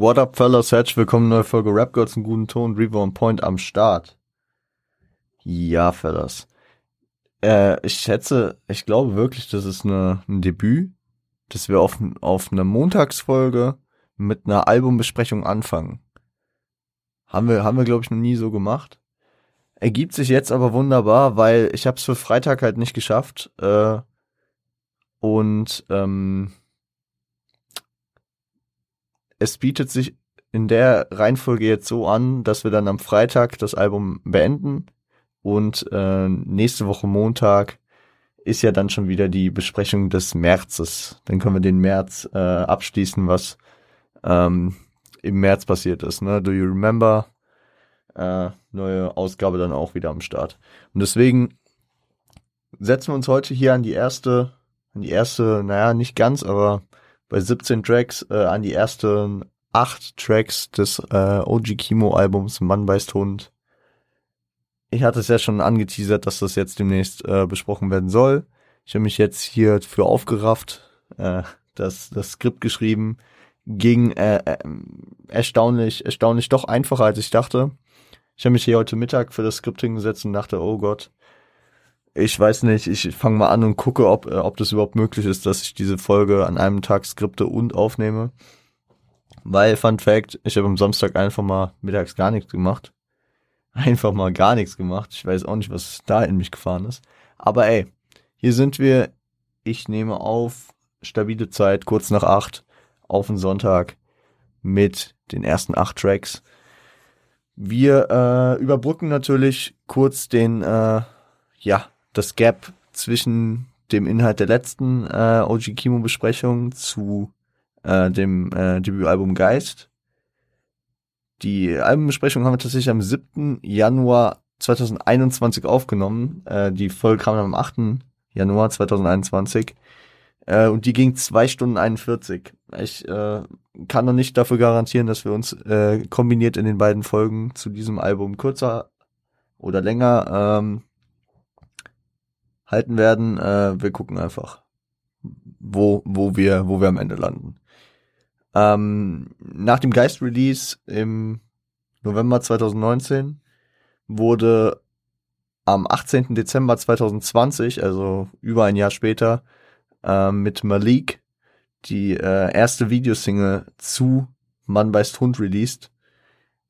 What up, fellas? Herzlich willkommen, neue Folge Rap Girls einen guten Ton, Reaver on Point am Start. Ja, fellas. Äh, ich schätze, ich glaube wirklich, das ist eine, ein Debüt, dass wir auf, auf eine Montagsfolge mit einer Albumbesprechung anfangen. Haben wir, haben wir, glaube ich, noch nie so gemacht. Ergibt sich jetzt aber wunderbar, weil ich habe es für Freitag halt nicht geschafft. Äh, und ähm, es bietet sich in der Reihenfolge jetzt so an, dass wir dann am Freitag das Album beenden und äh, nächste Woche Montag ist ja dann schon wieder die Besprechung des Märzes. Dann können wir den März äh, abschließen, was ähm, im März passiert ist. Ne? Do you remember? Äh, neue Ausgabe dann auch wieder am Start. Und deswegen setzen wir uns heute hier an die erste, an die erste, naja, nicht ganz, aber bei 17 Tracks äh, an die ersten acht Tracks des äh, OG Kimo Albums Mann beißt Hund. Ich hatte es ja schon angeteasert, dass das jetzt demnächst äh, besprochen werden soll. Ich habe mich jetzt hier für aufgerafft, äh, das, das Skript geschrieben, ging äh, äh, erstaunlich, erstaunlich doch einfacher als ich dachte. Ich habe mich hier heute Mittag für das Skript hingesetzt und dachte, oh Gott, ich weiß nicht, ich fange mal an und gucke, ob, äh, ob das überhaupt möglich ist, dass ich diese Folge an einem Tag skripte und aufnehme. Weil, Fun Fact, ich habe am Samstag einfach mal mittags gar nichts gemacht. Einfach mal gar nichts gemacht. Ich weiß auch nicht, was da in mich gefahren ist. Aber ey, hier sind wir. Ich nehme auf, stabile Zeit, kurz nach acht, auf den Sonntag mit den ersten acht Tracks. Wir äh, überbrücken natürlich kurz den, äh, ja, das Gap zwischen dem Inhalt der letzten äh, OG Kimo Besprechung zu äh, dem äh, Debütalbum Geist. Die Albumbesprechung haben wir tatsächlich am 7. Januar 2021 aufgenommen. Äh, die Folge kam am 8. Januar 2021. Äh, und die ging zwei Stunden 41. Ich äh, kann noch nicht dafür garantieren, dass wir uns äh, kombiniert in den beiden Folgen zu diesem Album kürzer oder länger ähm, halten werden. Äh, wir gucken einfach, wo, wo wir, wo wir am Ende landen. Ähm, nach dem Geist-Release im November 2019 wurde am 18. Dezember 2020, also über ein Jahr später, äh, mit Malik die äh, erste Videosingle zu Mann beißt Hund released.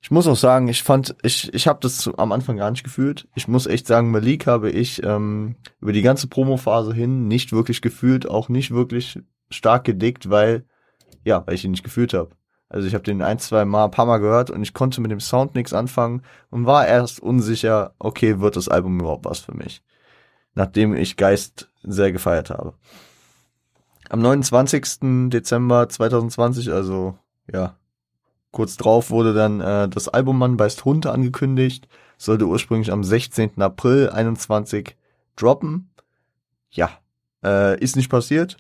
Ich muss auch sagen, ich fand, ich, ich habe das am Anfang gar nicht gefühlt. Ich muss echt sagen, Malik habe ich ähm, über die ganze Promophase hin nicht wirklich gefühlt, auch nicht wirklich stark gedickt, weil, ja, weil ich ihn nicht gefühlt habe. Also ich habe den ein, zwei Mal, ein paar Mal gehört und ich konnte mit dem Sound nichts anfangen und war erst unsicher, okay, wird das Album überhaupt was für mich? Nachdem ich Geist sehr gefeiert habe. Am 29. Dezember 2020, also ja, Kurz drauf wurde dann äh, das Album Mann beißt Hund angekündigt, sollte ursprünglich am 16. April 21 droppen. Ja, äh, ist nicht passiert.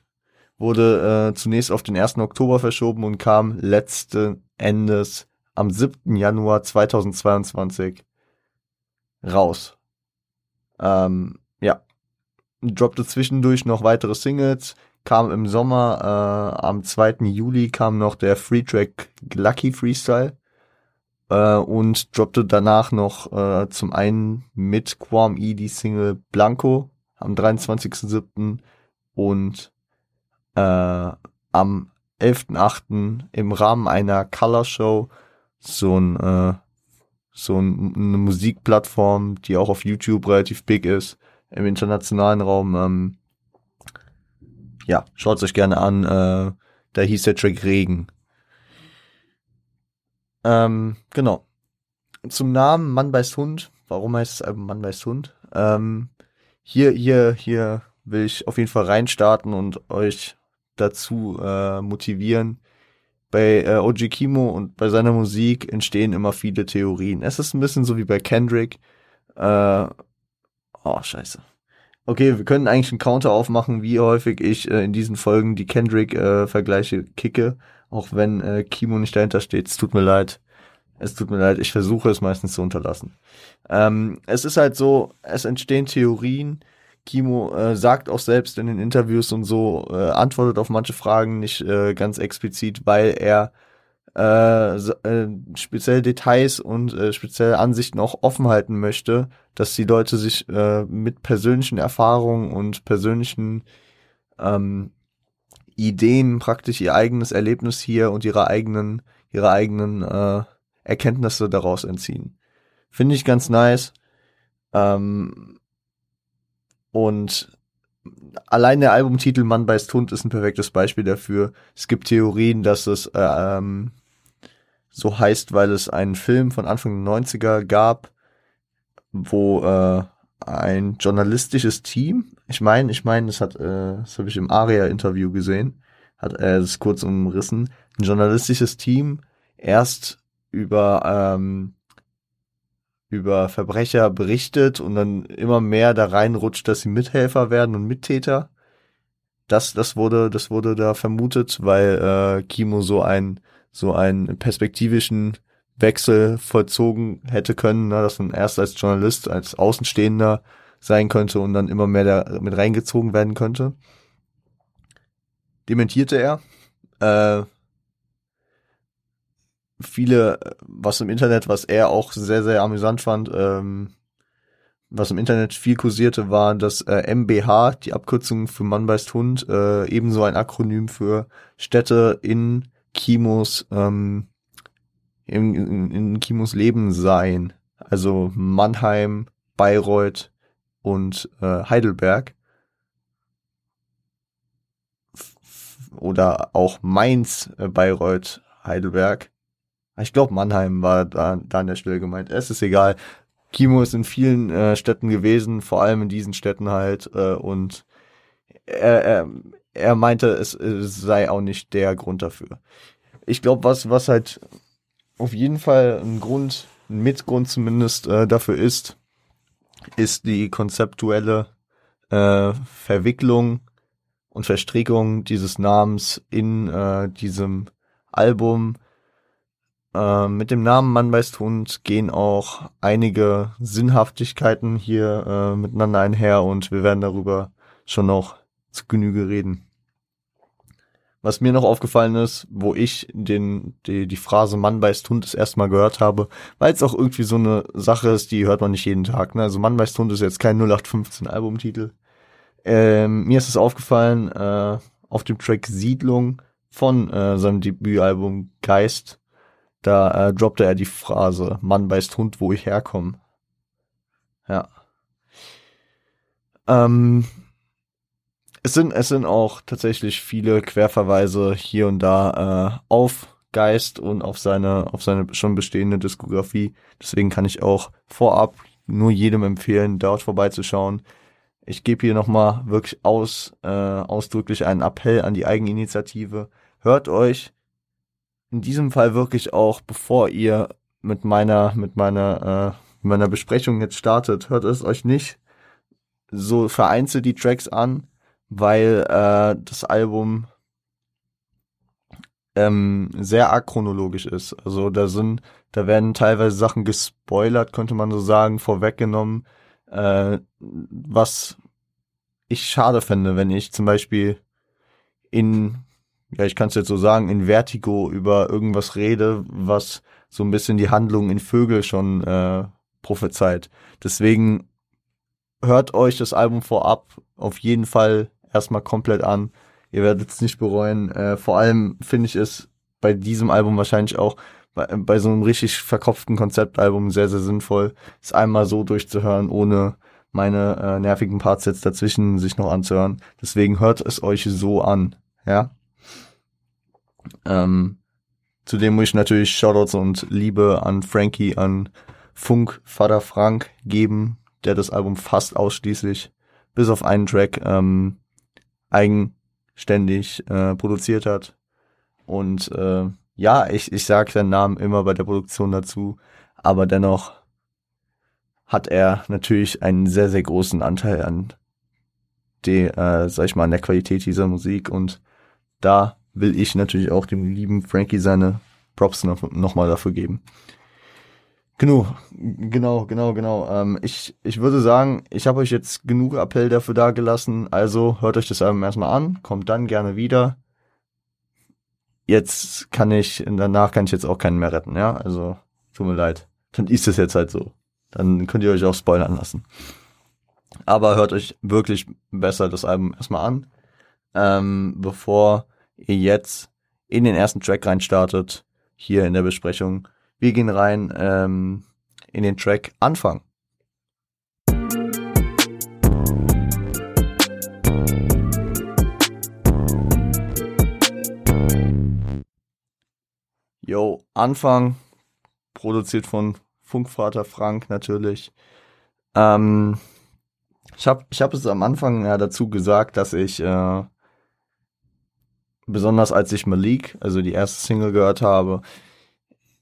Wurde äh, zunächst auf den 1. Oktober verschoben und kam letzten Endes am 7. Januar 2022 raus. Ähm, ja, droppte zwischendurch noch weitere Singles, kam im Sommer, äh, am 2. Juli kam noch der Free Track Lucky Freestyle äh, und droppte danach noch äh, zum einen mit Quam E die Single Blanco am 23.07. und äh, am 11.08. im Rahmen einer Color Show so ein äh, so ein, eine Musikplattform, die auch auf YouTube relativ big ist, im internationalen Raum ähm, ja, schaut euch gerne an. Äh, da hieß der Track Regen. Ähm, genau. Zum Namen Mann beißt Hund. Warum heißt es Album Mann beißt Hund? Ähm, hier, hier, hier will ich auf jeden Fall reinstarten und euch dazu äh, motivieren. Bei äh, OG Kimo und bei seiner Musik entstehen immer viele Theorien. Es ist ein bisschen so wie bei Kendrick. Äh, oh, scheiße. Okay, wir können eigentlich einen Counter aufmachen, wie häufig ich äh, in diesen Folgen die Kendrick-Vergleiche äh, kicke, auch wenn äh, Kimo nicht dahinter steht. Es tut mir leid. Es tut mir leid, ich versuche es meistens zu unterlassen. Ähm, es ist halt so, es entstehen Theorien. Kimo äh, sagt auch selbst in den Interviews und so, äh, antwortet auf manche Fragen nicht äh, ganz explizit, weil er äh, äh, spezielle Details und äh, spezielle Ansichten auch offen halten möchte, dass die Leute sich äh, mit persönlichen Erfahrungen und persönlichen ähm, Ideen praktisch ihr eigenes Erlebnis hier und ihre eigenen ihre eigenen äh, Erkenntnisse daraus entziehen. Finde ich ganz nice. Ähm, und allein der Albumtitel Mann beißt Hund ist ein perfektes Beispiel dafür. Es gibt Theorien, dass es äh, ähm, so heißt, weil es einen Film von Anfang der 90er gab, wo äh, ein journalistisches Team, ich meine, ich meine, das hat, äh, das habe ich im Aria-Interview gesehen, hat er äh, das kurz umrissen, ein journalistisches Team erst über ähm, über Verbrecher berichtet und dann immer mehr da reinrutscht, dass sie Mithelfer werden und Mittäter. Das, das wurde, das wurde da vermutet, weil äh, Kimo so ein so einen perspektivischen Wechsel vollzogen hätte können, ne, dass man erst als Journalist, als Außenstehender sein könnte und dann immer mehr da mit reingezogen werden könnte. Dementierte er. Äh, viele, was im Internet, was er auch sehr, sehr amüsant fand, ähm, was im Internet viel kursierte, war das äh, MBH, die Abkürzung für Mann beißt Hund, äh, ebenso ein Akronym für Städte in Kimos, ähm, in, in, in Kimos Leben sein. Also Mannheim, Bayreuth und äh, Heidelberg. Oder auch Mainz, äh, Bayreuth, Heidelberg. Ich glaube, Mannheim war da, da an der Stelle gemeint. Es ist egal. Kimo ist in vielen äh, Städten gewesen, vor allem in diesen Städten halt. Äh, und er, er, er meinte, es, es sei auch nicht der Grund dafür. Ich glaube, was, was halt auf jeden Fall ein Grund, ein Mitgrund zumindest äh, dafür ist, ist die konzeptuelle äh, Verwicklung und Verstrickung dieses Namens in äh, diesem Album äh, mit dem Namen Mann beißt Hund gehen auch einige Sinnhaftigkeiten hier äh, miteinander einher und wir werden darüber schon noch zu Genüge reden. Was mir noch aufgefallen ist, wo ich den, die, die Phrase Mann beißt Hund das erste Mal gehört habe, weil es auch irgendwie so eine Sache ist, die hört man nicht jeden Tag. Ne? Also Mann beißt Hund ist jetzt kein 0815 Albumtitel. Ähm, mir ist es aufgefallen, äh, auf dem Track Siedlung von äh, seinem Debütalbum Geist da äh, droppte er die Phrase, Mann beißt Hund, wo ich herkomme. Ja. Ähm, es sind, es sind auch tatsächlich viele Querverweise hier und da äh, auf Geist und auf seine, auf seine schon bestehende Diskografie. Deswegen kann ich auch vorab nur jedem empfehlen, dort vorbeizuschauen. Ich gebe hier nochmal wirklich aus, äh, ausdrücklich einen Appell an die Eigeninitiative. Hört euch in diesem Fall wirklich auch, bevor ihr mit meiner, mit meiner, äh, meiner Besprechung jetzt startet, hört es euch nicht so vereinzelt die Tracks an, weil äh, das Album ähm, sehr achronologisch ist. Also da sind, da werden teilweise Sachen gespoilert, könnte man so sagen, vorweggenommen, äh, was ich schade fände, wenn ich zum Beispiel in ja, ich kann es jetzt so sagen, in Vertigo über irgendwas rede, was so ein bisschen die Handlung in Vögel schon äh, prophezeit. Deswegen hört euch das Album vorab auf jeden Fall erstmal komplett an. Ihr werdet es nicht bereuen. Äh, vor allem finde ich es bei diesem Album wahrscheinlich auch bei, bei so einem richtig verkopften Konzeptalbum sehr, sehr sinnvoll, es einmal so durchzuhören, ohne meine äh, nervigen Parts jetzt dazwischen sich noch anzuhören. Deswegen hört es euch so an. Ja. Ähm, zudem muss ich natürlich Shoutouts und Liebe an Frankie, an Funk, Vater Frank geben, der das Album fast ausschließlich, bis auf einen Track, ähm, eigenständig äh, produziert hat. Und äh, ja, ich, ich sage seinen Namen immer bei der Produktion dazu, aber dennoch hat er natürlich einen sehr, sehr großen Anteil an die, äh, sag ich mal, an der Qualität dieser Musik und da will ich natürlich auch dem lieben Frankie seine Props noch, noch dafür geben. Genug, genau, genau, genau. Ähm, ich, ich würde sagen, ich habe euch jetzt genug Appell dafür dagelassen. Also hört euch das Album erstmal an, kommt dann gerne wieder. jetzt kann ich, danach kann ich jetzt auch keinen mehr retten, ja. Also, tut mir leid. Dann ist es jetzt halt so. Dann könnt ihr euch auch spoilern lassen. Aber hört euch wirklich besser das Album erstmal an, ähm, bevor ihr jetzt in den ersten Track reinstartet, hier in der Besprechung. Wir gehen rein ähm, in den Track Anfang. Yo, Anfang, produziert von Funkvater Frank natürlich. Ähm, ich habe ich hab es am Anfang ja dazu gesagt, dass ich, äh, besonders als ich Malik, also die erste Single gehört habe,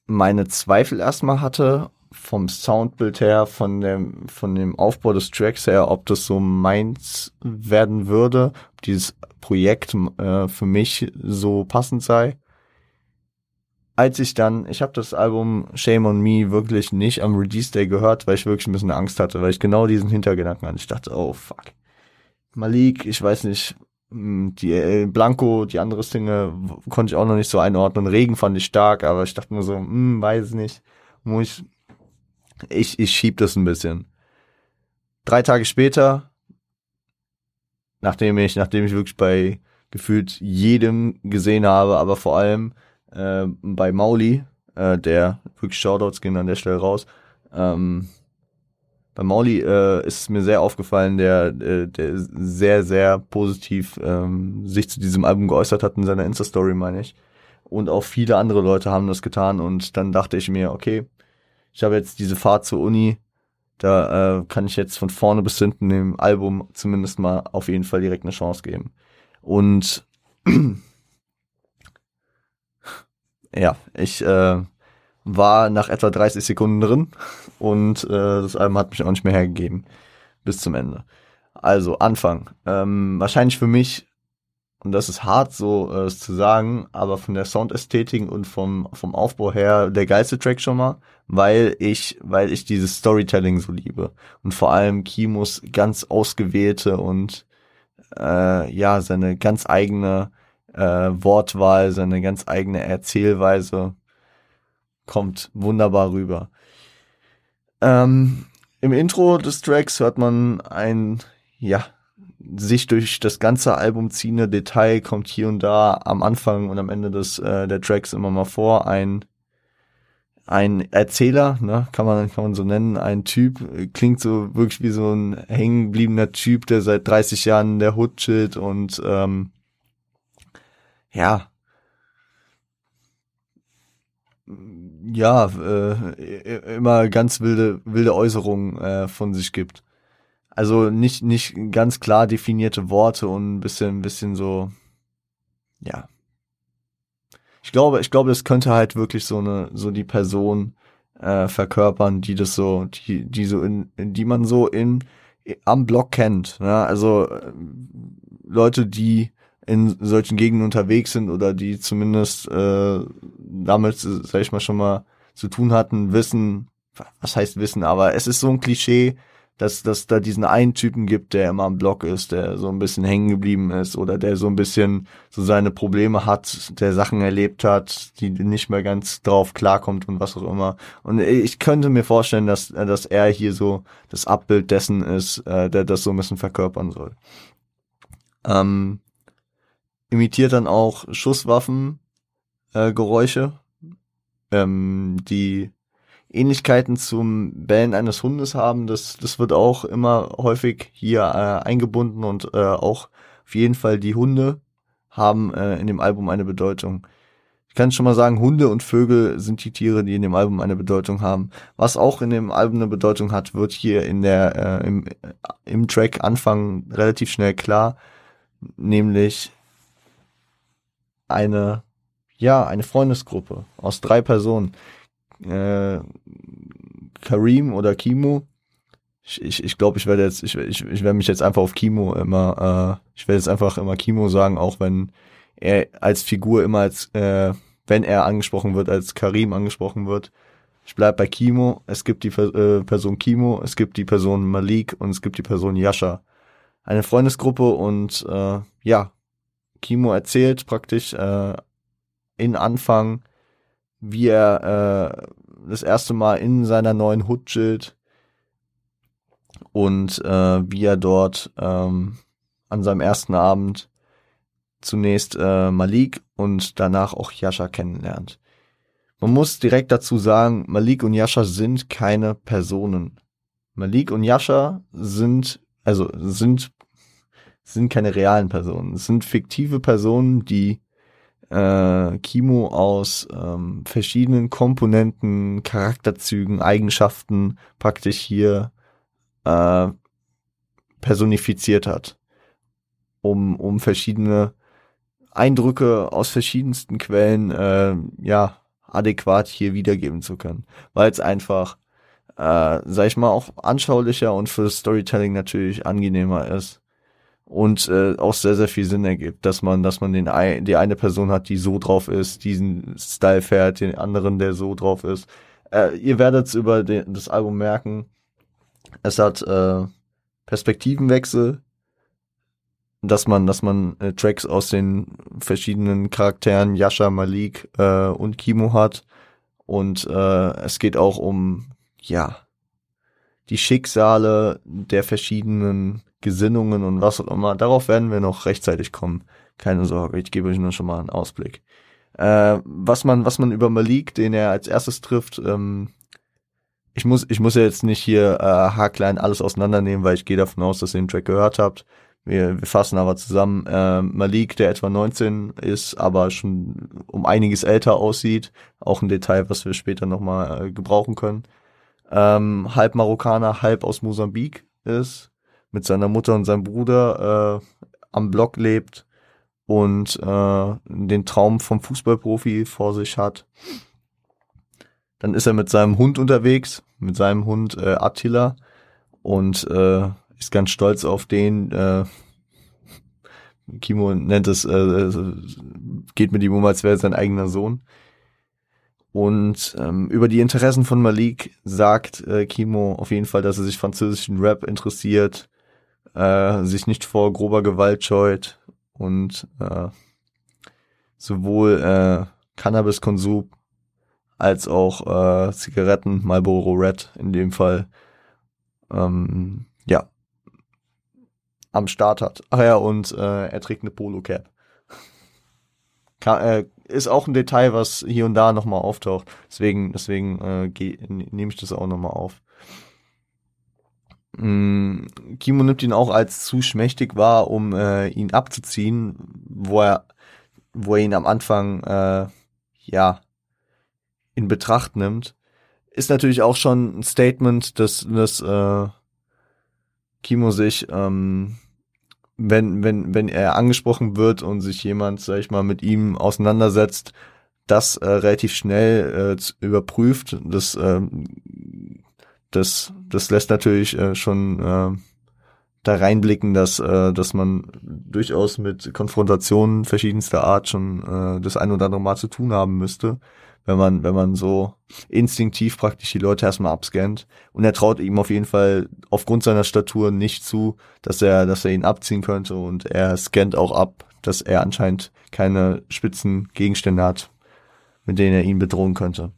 meine Zweifel erstmal hatte, vom Soundbild her, von dem, von dem Aufbau des Tracks her, ob das so meins werden würde, ob dieses Projekt äh, für mich so passend sei als ich dann, ich habe das Album Shame on Me wirklich nicht am Release Day gehört, weil ich wirklich ein bisschen Angst hatte, weil ich genau diesen Hintergedanken hatte. Ich dachte, oh fuck. Malik, ich weiß nicht, die äh, Blanco, die andere Single konnte ich auch noch nicht so einordnen. Regen fand ich stark, aber ich dachte nur so, hm, weiß nicht. Muss ich, ich, ich schieb das ein bisschen. Drei Tage später, nachdem ich, nachdem ich wirklich bei gefühlt jedem gesehen habe, aber vor allem äh, bei Mauli, äh, der wirklich Shoutouts gehen an der Stelle raus. Ähm, bei Mauli äh, ist es mir sehr aufgefallen, der, äh, der sehr, sehr positiv ähm, sich zu diesem Album geäußert hat in seiner Insta-Story, meine ich. Und auch viele andere Leute haben das getan und dann dachte ich mir, okay, ich habe jetzt diese Fahrt zur Uni, da äh, kann ich jetzt von vorne bis hinten dem Album zumindest mal auf jeden Fall direkt eine Chance geben. Und ja, ich äh, war nach etwa 30 Sekunden drin und äh, das Album hat mich auch nicht mehr hergegeben bis zum Ende. Also Anfang. Ähm, wahrscheinlich für mich, und das ist hart so äh, zu sagen, aber von der Soundästhetik und vom, vom Aufbau her der geilste Track schon mal, weil ich, weil ich dieses Storytelling so liebe. Und vor allem Kimos ganz ausgewählte und äh, ja, seine ganz eigene äh, Wortwahl, seine ganz eigene Erzählweise kommt wunderbar rüber. Ähm, Im Intro des Tracks hört man ein, ja, sich durch das ganze Album ziehende Detail kommt hier und da am Anfang und am Ende des äh, der Tracks immer mal vor ein ein Erzähler, ne, kann man kann man so nennen, ein Typ klingt so wirklich wie so ein hängengebliebener Typ, der seit 30 Jahren in der Hood chillt und ähm, ja, ja, äh, immer ganz wilde, wilde Äußerungen äh, von sich gibt. Also nicht, nicht ganz klar definierte Worte und ein bisschen, ein bisschen so, ja. Ich glaube, ich glaube, das könnte halt wirklich so eine, so die Person äh, verkörpern, die das so, die, die so in, die man so in am Block kennt. Ne? Also äh, Leute, die in solchen Gegenden unterwegs sind oder die zumindest äh, damit, sag ich mal, schon mal zu tun hatten, wissen, was heißt wissen, aber es ist so ein Klischee, dass, dass da diesen einen Typen gibt, der immer am Block ist, der so ein bisschen hängen geblieben ist oder der so ein bisschen so seine Probleme hat, der Sachen erlebt hat, die nicht mehr ganz drauf klarkommt und was auch immer. Und ich könnte mir vorstellen, dass, dass er hier so das Abbild dessen ist, äh, der das so ein bisschen verkörpern soll. Ähm, imitiert dann auch Schusswaffen äh, Geräusche, ähm, die Ähnlichkeiten zum Bellen eines Hundes haben. Das, das wird auch immer häufig hier äh, eingebunden und äh, auch auf jeden Fall die Hunde haben äh, in dem Album eine Bedeutung. Ich kann schon mal sagen, Hunde und Vögel sind die Tiere, die in dem Album eine Bedeutung haben. Was auch in dem Album eine Bedeutung hat, wird hier in der äh, im, im Track Anfang relativ schnell klar, nämlich eine, ja, eine Freundesgruppe aus drei Personen. Äh, Karim oder Kimo. Ich, ich, ich glaube, ich werde jetzt, ich, ich, ich werde mich jetzt einfach auf Kimo immer, äh, ich werde jetzt einfach immer Kimo sagen, auch wenn er als Figur immer als, äh, wenn er angesprochen wird, als Karim angesprochen wird. Ich bleib bei Kimo. Es gibt die äh, Person Kimo, es gibt die Person Malik und es gibt die Person Yasha. Eine Freundesgruppe und äh, ja, Kimo erzählt praktisch äh, in Anfang, wie er äh, das erste Mal in seiner neuen Hut chillt und äh, wie er dort ähm, an seinem ersten Abend zunächst äh, Malik und danach auch Yasha kennenlernt. Man muss direkt dazu sagen, Malik und Yasha sind keine Personen. Malik und Yasha sind, also sind, sind keine realen Personen. Es sind fiktive Personen, die äh, Kimo aus ähm, verschiedenen Komponenten, Charakterzügen, Eigenschaften praktisch hier äh, personifiziert hat, um, um verschiedene Eindrücke aus verschiedensten Quellen äh, ja adäquat hier wiedergeben zu können, weil es einfach, äh, sag ich mal, auch anschaulicher und für Storytelling natürlich angenehmer ist und äh, auch sehr sehr viel Sinn ergibt, dass man dass man den die eine Person hat, die so drauf ist, diesen Style fährt, den anderen, der so drauf ist. Äh, ihr werdet es über den, das Album merken. Es hat äh, Perspektivenwechsel, dass man dass man äh, Tracks aus den verschiedenen Charakteren Yasha, Malik äh, und Kimo hat und äh, es geht auch um ja die Schicksale der verschiedenen Gesinnungen und was auch immer. Darauf werden wir noch rechtzeitig kommen. Keine Sorge, ich gebe euch nur schon mal einen Ausblick. Äh, was man, was man über Malik, den er als erstes trifft, ähm, ich muss, ich muss ja jetzt nicht hier äh, haarklein alles auseinandernehmen, weil ich gehe davon aus, dass ihr den Track gehört habt. Wir, wir fassen aber zusammen. Äh, Malik, der etwa 19 ist, aber schon um einiges älter aussieht. Auch ein Detail, was wir später nochmal äh, gebrauchen können. Ähm, halb Marokkaner, halb aus Mosambik ist mit seiner Mutter und seinem Bruder äh, am Block lebt und äh, den Traum vom Fußballprofi vor sich hat. Dann ist er mit seinem Hund unterwegs, mit seinem Hund äh, Attila und äh, ist ganz stolz auf den. Äh, Kimo nennt es, äh, geht mit ihm um, als wäre er sein eigener Sohn. Und ähm, über die Interessen von Malik sagt äh, Kimo auf jeden Fall, dass er sich französischen Rap interessiert, äh, sich nicht vor grober Gewalt scheut und äh, sowohl äh, Cannabiskonsum als auch äh, Zigaretten, Marlboro Red in dem Fall, ähm, ja, am Start hat. Ach ja, und äh, er trägt eine Polo-Cap. Äh, ist auch ein Detail, was hier und da nochmal auftaucht. Deswegen, deswegen äh, nehme ich das auch nochmal auf. Mm, Kimo nimmt ihn auch als zu schmächtig wahr, um äh, ihn abzuziehen, wo er, wo er ihn am Anfang äh, ja in Betracht nimmt. Ist natürlich auch schon ein Statement, dass, dass äh, Kimo sich, ähm, wenn, wenn, wenn er angesprochen wird und sich jemand, sag ich mal, mit ihm auseinandersetzt, das äh, relativ schnell äh, überprüft. Das äh, das, das lässt natürlich äh, schon äh, da reinblicken, dass, äh, dass man durchaus mit Konfrontationen verschiedenster Art schon äh, das ein oder andere Mal zu tun haben müsste, wenn man, wenn man so instinktiv praktisch die Leute erstmal abscannt. Und er traut ihm auf jeden Fall aufgrund seiner Statur nicht zu, dass er, dass er ihn abziehen könnte und er scannt auch ab, dass er anscheinend keine spitzen Gegenstände hat, mit denen er ihn bedrohen könnte.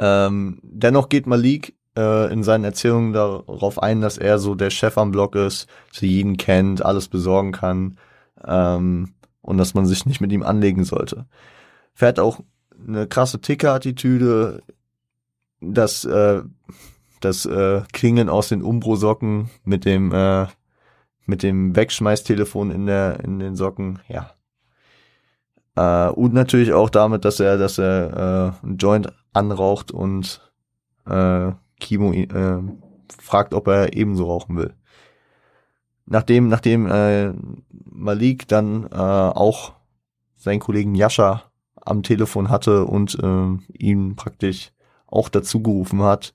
Ähm, dennoch geht Malik äh, in seinen Erzählungen darauf ein, dass er so der Chef am Block ist, sie jeden kennt, alles besorgen kann ähm, und dass man sich nicht mit ihm anlegen sollte. Fährt auch eine krasse Ticker-Attitüde, das, äh, das äh, Klingen aus den Umbro-Socken mit dem äh, mit dem Wegschmeißtelefon in der in den Socken, ja. Äh, und natürlich auch damit, dass er, dass er äh, ein Joint anraucht und äh, Kimo äh, fragt, ob er ebenso rauchen will. Nachdem, nachdem äh, Malik dann äh, auch seinen Kollegen Yasha am Telefon hatte und äh, ihn praktisch auch dazu gerufen hat,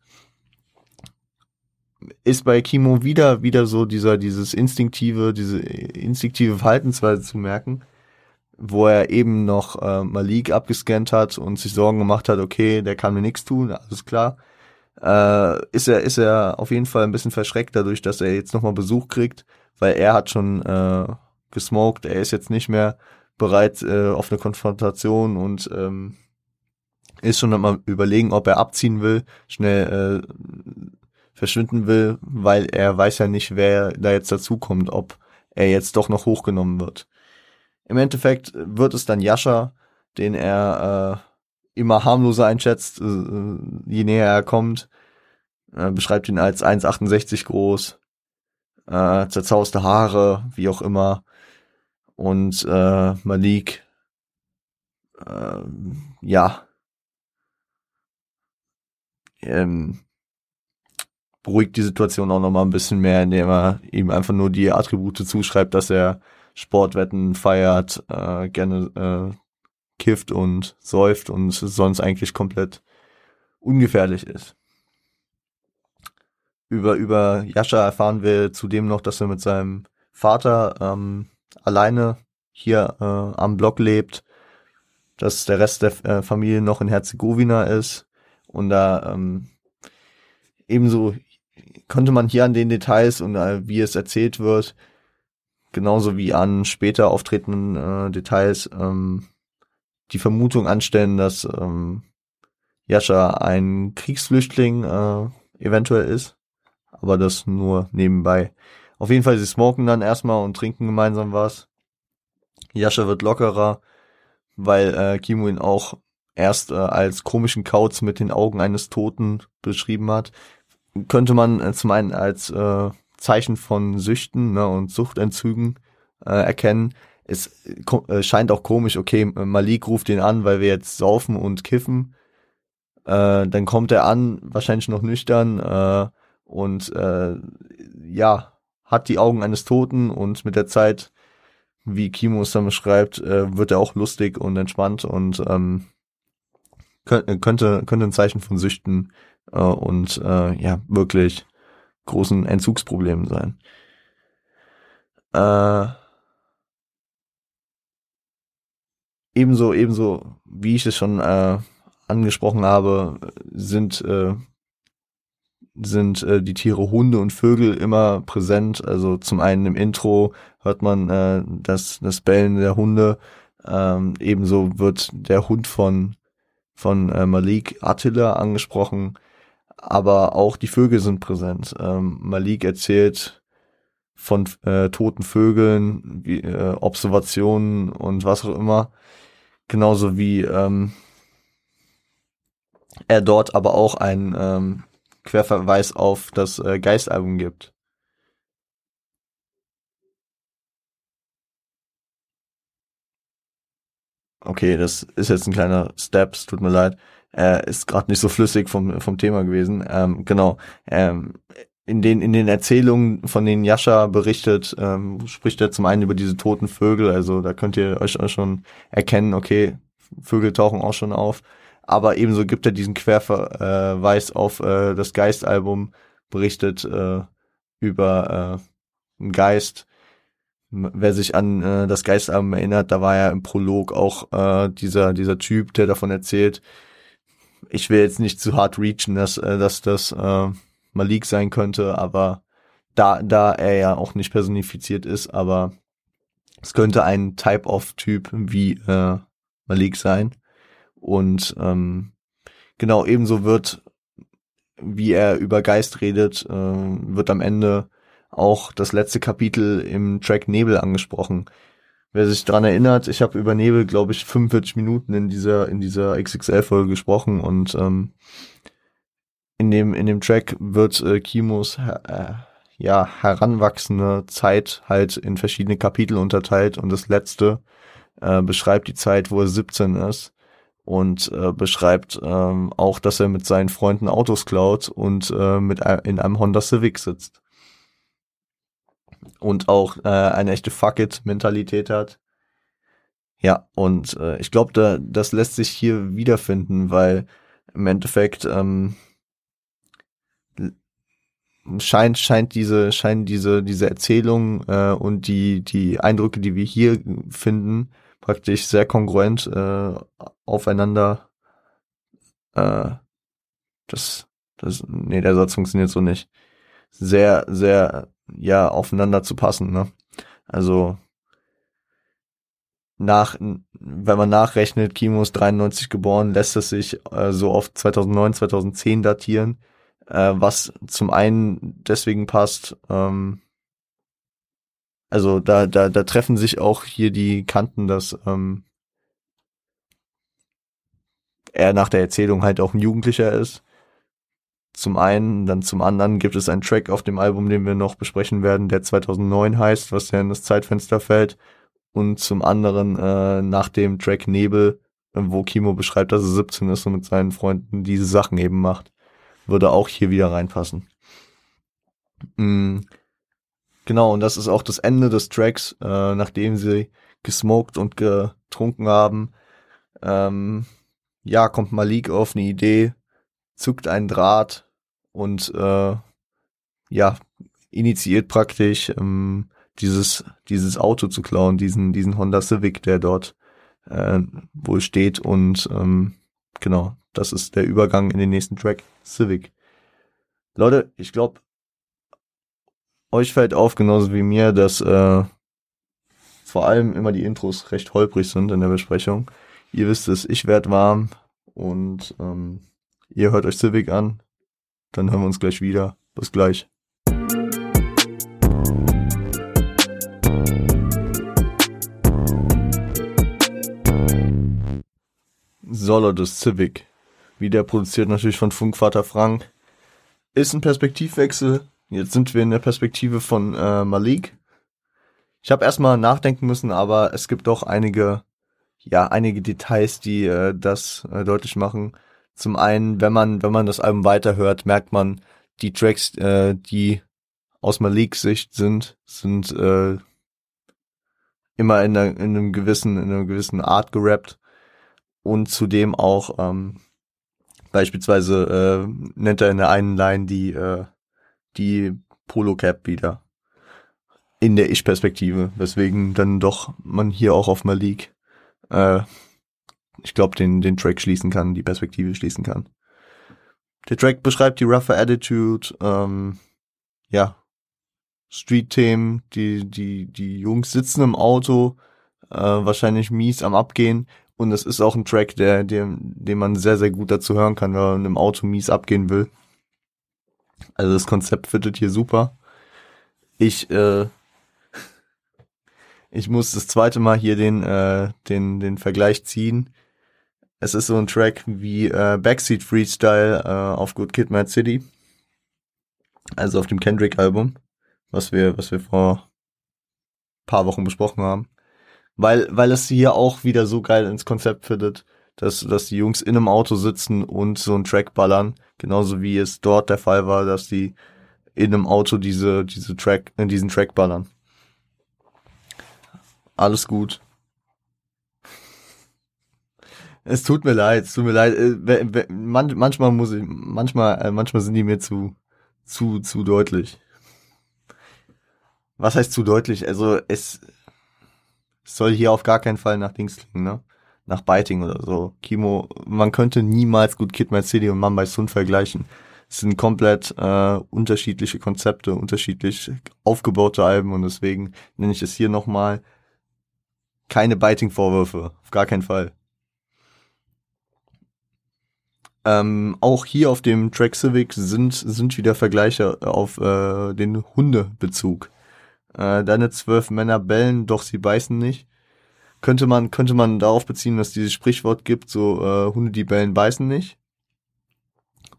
ist bei Kimo wieder wieder so dieser dieses instinktive diese instinktive Verhaltensweise zu merken, wo er eben noch äh, Malik abgescannt hat und sich Sorgen gemacht hat, okay, der kann mir nichts tun, alles klar. Äh, ist er ist er auf jeden Fall ein bisschen verschreckt dadurch, dass er jetzt nochmal Besuch kriegt, weil er hat schon äh, gesmoked, er ist jetzt nicht mehr bereit äh, auf eine Konfrontation und ähm, ist schon mal überlegen, ob er abziehen will, schnell äh, verschwinden will, weil er weiß ja nicht, wer da jetzt dazukommt, ob er jetzt doch noch hochgenommen wird. Im Endeffekt wird es dann Yasha, den er äh, immer harmloser einschätzt, äh, je näher er kommt. Äh, beschreibt ihn als 1,68 groß, äh, zerzauste Haare, wie auch immer. Und äh, Malik, äh, ja, ähm, beruhigt die Situation auch nochmal ein bisschen mehr, indem er ihm einfach nur die Attribute zuschreibt, dass er Sportwetten feiert, äh, gerne äh, kifft und säuft und sonst eigentlich komplett ungefährlich ist. Über, über Yasha erfahren wir zudem noch, dass er mit seinem Vater ähm, alleine hier äh, am Block lebt, dass der Rest der äh, Familie noch in Herzegowina ist und da ähm, ebenso konnte man hier an den Details und äh, wie es erzählt wird, genauso wie an später auftretenden äh, Details, ähm, die Vermutung anstellen, dass ähm, Yasha ein Kriegsflüchtling äh, eventuell ist, aber das nur nebenbei. Auf jeden Fall, sie smoken dann erstmal und trinken gemeinsam was. Yasha wird lockerer, weil äh, Kimu ihn auch erst äh, als komischen Kauz mit den Augen eines Toten beschrieben hat könnte man äh, zum einen als äh, Zeichen von Süchten ne, und Suchtentzügen äh, erkennen. Es äh, scheint auch komisch, okay, Malik ruft ihn an, weil wir jetzt saufen und kiffen. Äh, dann kommt er an, wahrscheinlich noch nüchtern äh, und äh, ja, hat die Augen eines Toten und mit der Zeit, wie Kimo es dann beschreibt, äh, wird er auch lustig und entspannt und ähm, könnte, könnte ein Zeichen von Süchten äh, und äh, ja, wirklich großen Entzugsproblemen sein. Äh, ebenso, ebenso, wie ich es schon äh, angesprochen habe, sind äh, sind äh, die Tiere Hunde und Vögel immer präsent. Also zum einen im Intro hört man äh, das, das Bellen der Hunde. Ähm, ebenso wird der Hund von, von äh, Malik Attila angesprochen aber auch die Vögel sind präsent. Ähm, Malik erzählt von äh, toten Vögeln, wie, äh, Observationen und was auch immer. Genauso wie ähm, er dort aber auch einen ähm, Querverweis auf das äh, Geistalbum gibt. Okay, das ist jetzt ein kleiner Steps, tut mir leid äh, ist gerade nicht so flüssig vom, vom Thema gewesen. Ähm, genau. Ähm, in den, in den Erzählungen, von denen Jascha berichtet, ähm, spricht er zum einen über diese toten Vögel, also da könnt ihr euch schon erkennen, okay, Vögel tauchen auch schon auf. Aber ebenso gibt er diesen Querverweis auf äh, das Geistalbum, berichtet äh, über äh, einen Geist. Wer sich an äh, das Geistalbum erinnert, da war ja im Prolog auch äh, dieser, dieser Typ, der davon erzählt, ich will jetzt nicht zu hart reachen, dass, äh, dass das äh, Malik sein könnte, aber da, da er ja auch nicht personifiziert ist, aber es könnte ein Type of Typ wie äh, Malik sein. Und ähm, genau ebenso wird, wie er über Geist redet, äh, wird am Ende auch das letzte Kapitel im Track Nebel angesprochen. Wer sich dran erinnert, ich habe über Nebel, glaube ich, 45 Minuten in dieser in dieser XXL-Folge gesprochen und ähm, in dem in dem Track wird äh, Kimos äh, ja heranwachsende Zeit halt in verschiedene Kapitel unterteilt und das letzte äh, beschreibt die Zeit, wo er 17 ist und äh, beschreibt ähm, auch, dass er mit seinen Freunden Autos klaut und äh, mit in einem Honda Civic sitzt und auch äh, eine echte Fuck it Mentalität hat. Ja, und äh, ich glaube, da, das lässt sich hier wiederfinden, weil im Endeffekt ähm, scheint scheint diese scheinen diese diese Erzählung äh, und die die Eindrücke, die wir hier finden, praktisch sehr kongruent äh, aufeinander. Äh, das das nee, der Satz funktioniert so nicht. Sehr sehr ja aufeinander zu passen. Ne? Also nach, wenn man nachrechnet, Kimo ist 93 geboren, lässt es sich äh, so oft 2009, 2010 datieren, äh, was zum einen deswegen passt, ähm, also da, da, da treffen sich auch hier die Kanten, dass ähm, er nach der Erzählung halt auch ein Jugendlicher ist. Zum einen, dann zum anderen gibt es einen Track auf dem Album, den wir noch besprechen werden, der 2009 heißt, was ja in das Zeitfenster fällt. Und zum anderen äh, nach dem Track Nebel, wo Kimo beschreibt, dass er 17 ist und mit seinen Freunden diese Sachen eben macht, würde auch hier wieder reinpassen. Mhm. Genau, und das ist auch das Ende des Tracks, äh, nachdem sie gesmoked und getrunken haben. Ähm, ja, kommt Malik auf eine Idee, zuckt einen Draht und äh, ja, initiiert praktisch ähm, dieses, dieses Auto zu klauen, diesen, diesen Honda Civic, der dort äh, wohl steht. Und ähm, genau, das ist der Übergang in den nächsten Track, Civic. Leute, ich glaube, euch fällt auf, genauso wie mir, dass äh, vor allem immer die Intros recht holprig sind in der Besprechung. Ihr wisst es, ich werd warm und ähm, ihr hört euch Civic an. Dann hören wir uns gleich wieder. Bis gleich. Solo des Civic. Wieder produziert natürlich von Funkvater Frank. Ist ein Perspektivwechsel, Jetzt sind wir in der Perspektive von äh, Malik. Ich habe erstmal nachdenken müssen, aber es gibt doch einige, ja, einige Details, die äh, das äh, deutlich machen. Zum einen, wenn man, wenn man das Album weiterhört, merkt man, die Tracks, äh, die aus Maliks Sicht sind, sind äh, immer in, einer, in einem gewissen, in einer gewissen Art gerappt und zudem auch ähm, beispielsweise äh, nennt er in der einen Line die äh, die Polo Cap wieder. In der Ich-Perspektive, weswegen dann doch man hier auch auf Malik, äh, ich glaube, den, den Track schließen kann, die Perspektive schließen kann. Der Track beschreibt die rougher Attitude, ähm, ja, Street-Themen, die, die, die Jungs sitzen im Auto, äh, wahrscheinlich mies am Abgehen. Und es ist auch ein Track, der, der, den man sehr, sehr gut dazu hören kann, wenn man im Auto mies abgehen will. Also das Konzept fittet hier super. Ich, äh, ich muss das zweite Mal hier den, äh, den, den Vergleich ziehen. Es ist so ein Track wie äh, Backseat Freestyle äh, auf Good Kid, Mad City. Also auf dem Kendrick-Album, was wir, was wir vor paar Wochen besprochen haben. Weil, weil es hier auch wieder so geil ins Konzept fittet, dass, dass die Jungs in einem Auto sitzen und so einen Track ballern Genauso wie es dort der Fall war, dass die in einem Auto diese, diese Track, in diesen Track ballern. Alles gut. Es tut mir leid, es tut mir leid. Äh, manchmal muss ich, manchmal, äh, manchmal sind die mir zu, zu, zu deutlich. Was heißt zu deutlich? Also es, es soll hier auf gar keinen Fall nach Dings klingen, ne? Nach Biting oder so. Kimo, man könnte niemals gut Kid My City und Mumbai Sun vergleichen. Es sind komplett äh, unterschiedliche Konzepte, unterschiedlich aufgebaute Alben und deswegen nenne ich es hier nochmal keine Biting-Vorwürfe, auf gar keinen Fall. Ähm, auch hier auf dem Track Civic sind, sind wieder Vergleiche auf äh, den Hundebezug. Äh, deine zwölf Männer bellen, doch sie beißen nicht könnte man, könnte man darauf beziehen, dass dieses Sprichwort gibt, so äh, Hunde, die bellen, beißen nicht.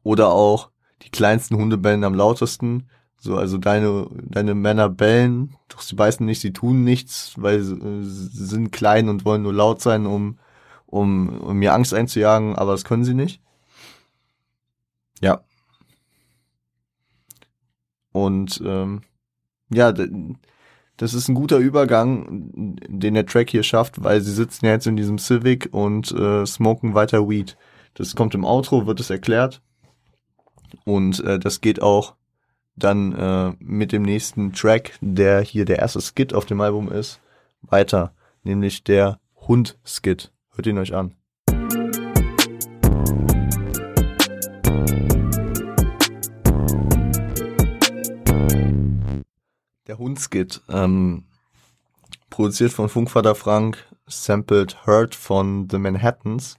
Oder auch die kleinsten Hunde bellen am lautesten. So, also deine, deine Männer bellen, doch sie beißen nicht, sie tun nichts, weil sie, äh, sind klein und wollen nur laut sein, um, um, um mir Angst einzujagen, aber das können sie nicht. Ja. Und ähm, ja, das ist ein guter Übergang, den der Track hier schafft, weil sie sitzen ja jetzt in diesem Civic und äh, smoken weiter Weed. Das kommt im Outro, wird es erklärt. Und äh, das geht auch dann äh, mit dem nächsten Track, der hier der erste Skit auf dem Album ist, weiter. Nämlich der Hund-Skit. Hört ihn euch an. Hundskit, ähm, produziert von Funkvater Frank, sampled Hurt von The Manhattans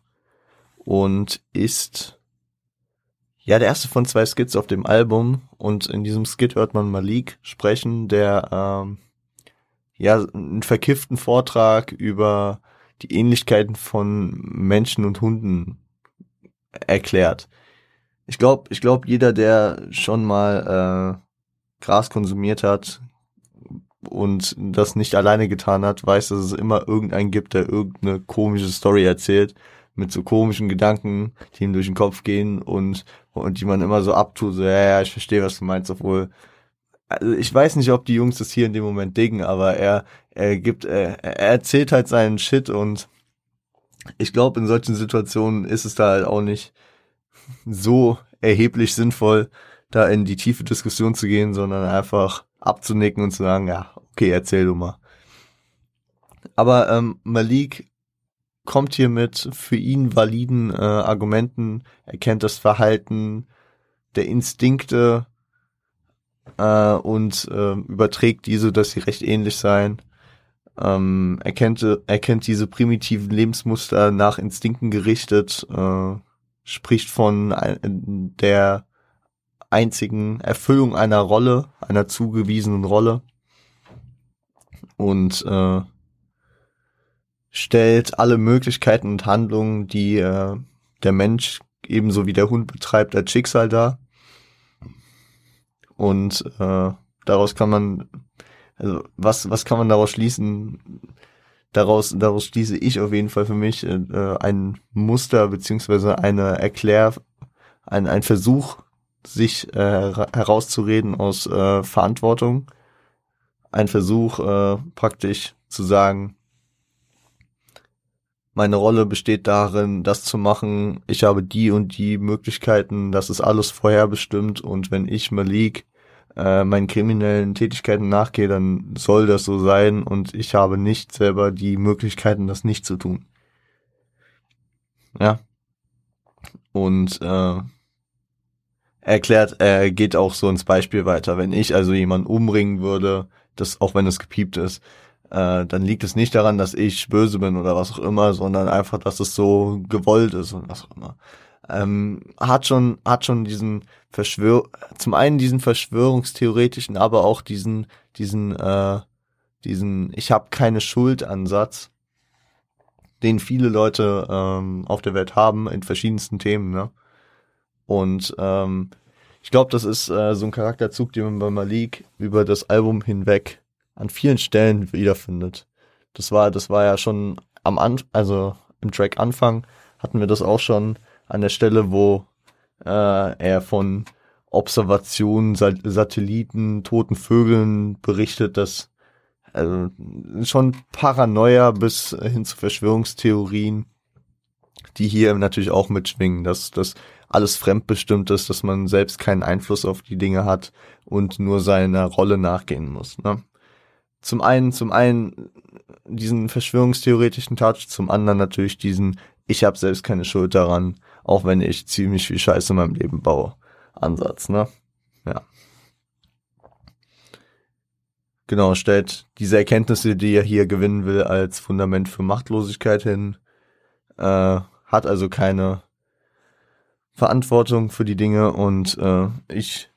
und ist ja der erste von zwei Skits auf dem Album und in diesem Skit hört man Malik sprechen, der ähm, ja einen verkifften Vortrag über die Ähnlichkeiten von Menschen und Hunden erklärt. Ich glaube, ich glaube, jeder, der schon mal äh, Gras konsumiert hat und das nicht alleine getan hat, weiß, dass es immer irgendeinen gibt, der irgendeine komische Story erzählt mit so komischen Gedanken, die ihm durch den Kopf gehen und und die man immer so abtut, so ja, ja, ich verstehe, was du meinst, obwohl also ich weiß nicht, ob die Jungs das hier in dem Moment dingen, aber er er gibt er, er erzählt halt seinen Shit und ich glaube, in solchen Situationen ist es da halt auch nicht so erheblich sinnvoll, da in die tiefe Diskussion zu gehen, sondern einfach abzunicken und zu sagen, ja, okay, erzähl du mal. Aber ähm, Malik kommt hier mit für ihn validen äh, Argumenten, erkennt das Verhalten der Instinkte äh, und äh, überträgt diese, dass sie recht ähnlich seien. Ähm, erkennt, erkennt diese primitiven Lebensmuster nach Instinkten gerichtet, äh, spricht von der einzigen Erfüllung einer Rolle, einer zugewiesenen Rolle und äh, stellt alle Möglichkeiten und Handlungen, die äh, der Mensch ebenso wie der Hund betreibt, als Schicksal dar. Und äh, daraus kann man, also was, was kann man daraus schließen? Daraus, daraus schließe ich auf jeden Fall für mich äh, ein Muster beziehungsweise eine Erklär, ein, ein Versuch, sich äh, herauszureden aus äh, Verantwortung. Ein Versuch, äh, praktisch zu sagen, meine Rolle besteht darin, das zu machen. Ich habe die und die Möglichkeiten. Das ist alles vorherbestimmt. Und wenn ich Malik äh, meinen kriminellen Tätigkeiten nachgehe, dann soll das so sein. Und ich habe nicht selber die Möglichkeiten, das nicht zu tun. Ja. Und äh, erklärt, er geht auch so ins Beispiel weiter. Wenn ich also jemanden umbringen würde, das auch wenn es gepiept ist, äh, dann liegt es nicht daran, dass ich böse bin oder was auch immer, sondern einfach, dass es so gewollt ist und was auch immer. Ähm, hat schon, hat schon diesen Verschwör, zum einen diesen Verschwörungstheoretischen, aber auch diesen, diesen, äh, diesen, ich habe keine Schuld-Ansatz, den viele Leute ähm, auf der Welt haben in verschiedensten Themen, ne? Und ähm, ich glaube, das ist äh, so ein Charakterzug, den man bei Malik über das Album hinweg an vielen Stellen wiederfindet. Das war, das war ja schon am Anfang, also im Track Anfang hatten wir das auch schon an der Stelle, wo äh, er von Observationen, Satelliten, toten Vögeln berichtet, dass also schon Paranoia bis hin zu Verschwörungstheorien, die hier natürlich auch mitschwingen, dass das alles fremdbestimmt ist, dass man selbst keinen Einfluss auf die Dinge hat und nur seiner Rolle nachgehen muss. Ne? zum einen, zum einen diesen verschwörungstheoretischen Touch, zum anderen natürlich diesen, ich habe selbst keine Schuld daran, auch wenn ich ziemlich viel Scheiße in meinem Leben baue, Ansatz, ne? Ja. Genau, stellt diese Erkenntnisse, die er hier gewinnen will, als Fundament für Machtlosigkeit hin, äh, hat also keine Verantwortung für die Dinge und äh, ich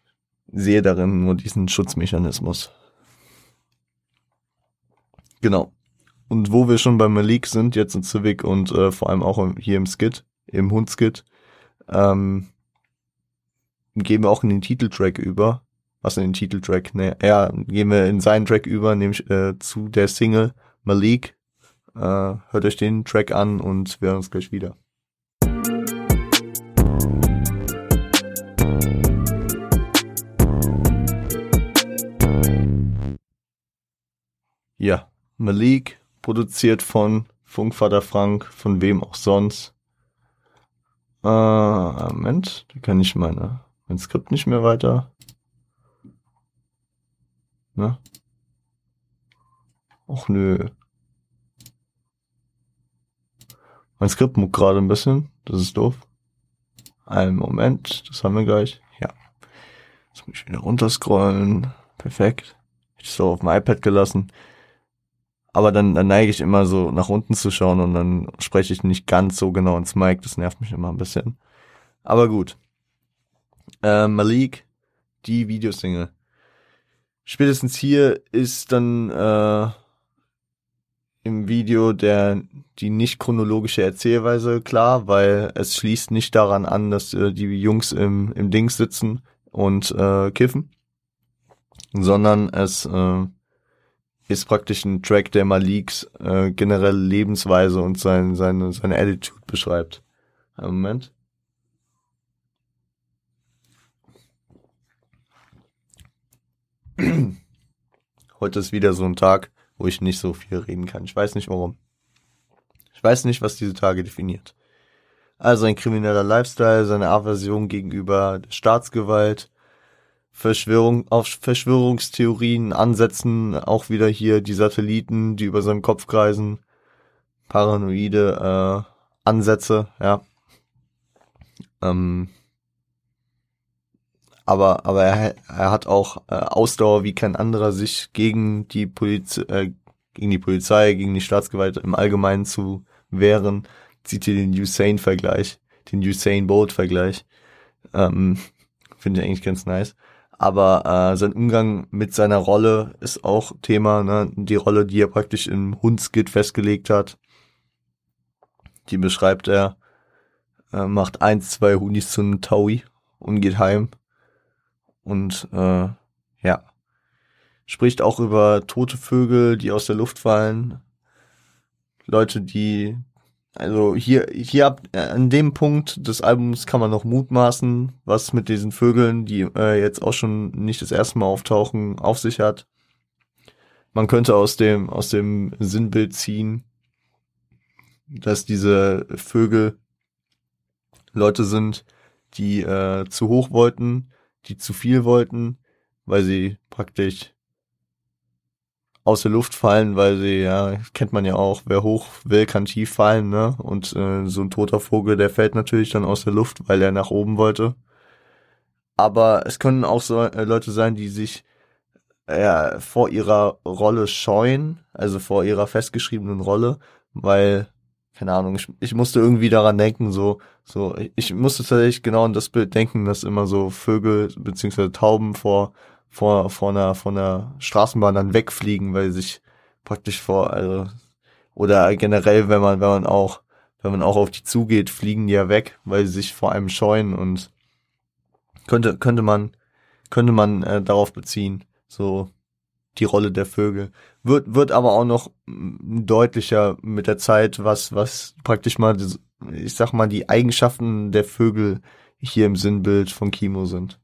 sehe darin nur diesen Schutzmechanismus. Genau. Und wo wir schon bei Malik sind, jetzt in Civic und äh, vor allem auch hier im Skit, im Hundskit, ähm, gehen wir auch in den Titeltrack über. Was in den Titeltrack? Ne, ja, gehen wir in seinen Track über, nämlich äh, zu der Single Malik. Äh, hört euch den Track an und wir hören uns gleich wieder. Malik, produziert von Funkvater Frank, von wem auch sonst. Äh, Moment, da kann ich meine, mein Skript nicht mehr weiter. Ne? Och nö. Mein Skript muckt gerade ein bisschen, das ist doof. Einen Moment, das haben wir gleich. Ja. Jetzt muss ich wieder runterscrollen. Perfekt. Ich so auf dem iPad gelassen. Aber dann, dann neige ich immer so nach unten zu schauen und dann spreche ich nicht ganz so genau ins Mic. Das nervt mich immer ein bisschen. Aber gut. Äh, Malik, die Videosingle. Spätestens hier ist dann äh, im Video der die nicht chronologische Erzählweise klar, weil es schließt nicht daran an, dass äh, die Jungs im, im Dings sitzen und äh, kiffen, sondern es äh, ist praktisch ein Track, der Maliks äh, generelle Lebensweise und sein, seine, seine Attitude beschreibt. Einen Moment. Heute ist wieder so ein Tag, wo ich nicht so viel reden kann. Ich weiß nicht warum. Ich weiß nicht, was diese Tage definiert. Also ein krimineller Lifestyle, seine Aversion gegenüber Staatsgewalt, Verschwörung, auf Verschwörungstheorien, Ansätzen, auch wieder hier die Satelliten, die über seinem Kopf kreisen, paranoide äh, Ansätze, ja. Ähm, aber aber er, er hat auch äh, Ausdauer wie kein anderer, sich gegen die Polizei, äh, gegen die Polizei, gegen die Staatsgewalt im Allgemeinen zu wehren. Zieht hier den Usain-Vergleich, den Usain Bolt-Vergleich. Ähm, Finde ich eigentlich ganz nice. Aber äh, sein Umgang mit seiner Rolle ist auch Thema, ne? Die Rolle, die er praktisch im Hundskit festgelegt hat. Die beschreibt er, äh, macht eins, zwei Hunis zu einem Taui und geht heim. Und äh, ja, spricht auch über tote Vögel, die aus der Luft fallen. Leute, die also hier hier ab äh, an dem Punkt des Albums kann man noch mutmaßen, was mit diesen Vögeln, die äh, jetzt auch schon nicht das erste Mal auftauchen, auf sich hat. Man könnte aus dem aus dem Sinnbild ziehen, dass diese Vögel Leute sind, die äh, zu hoch wollten, die zu viel wollten, weil sie praktisch aus der Luft fallen, weil sie, ja, kennt man ja auch, wer hoch will, kann tief fallen, ne? Und äh, so ein toter Vogel, der fällt natürlich dann aus der Luft, weil er nach oben wollte. Aber es können auch so äh, Leute sein, die sich äh, vor ihrer Rolle scheuen, also vor ihrer festgeschriebenen Rolle, weil keine Ahnung, ich, ich musste irgendwie daran denken, so, so, ich musste tatsächlich genau an das Bild denken, dass immer so Vögel beziehungsweise Tauben vor, vor, vor einer, vor einer Straßenbahn dann wegfliegen, weil sie sich praktisch vor, also, oder generell, wenn man, wenn man auch, wenn man auch auf die zugeht, fliegen die ja weg, weil sie sich vor einem scheuen und könnte, könnte man, könnte man äh, darauf beziehen, so die Rolle der Vögel. Wird, wird aber auch noch deutlicher mit der Zeit, was, was praktisch mal, ich sag mal, die Eigenschaften der Vögel hier im Sinnbild von Kimo sind.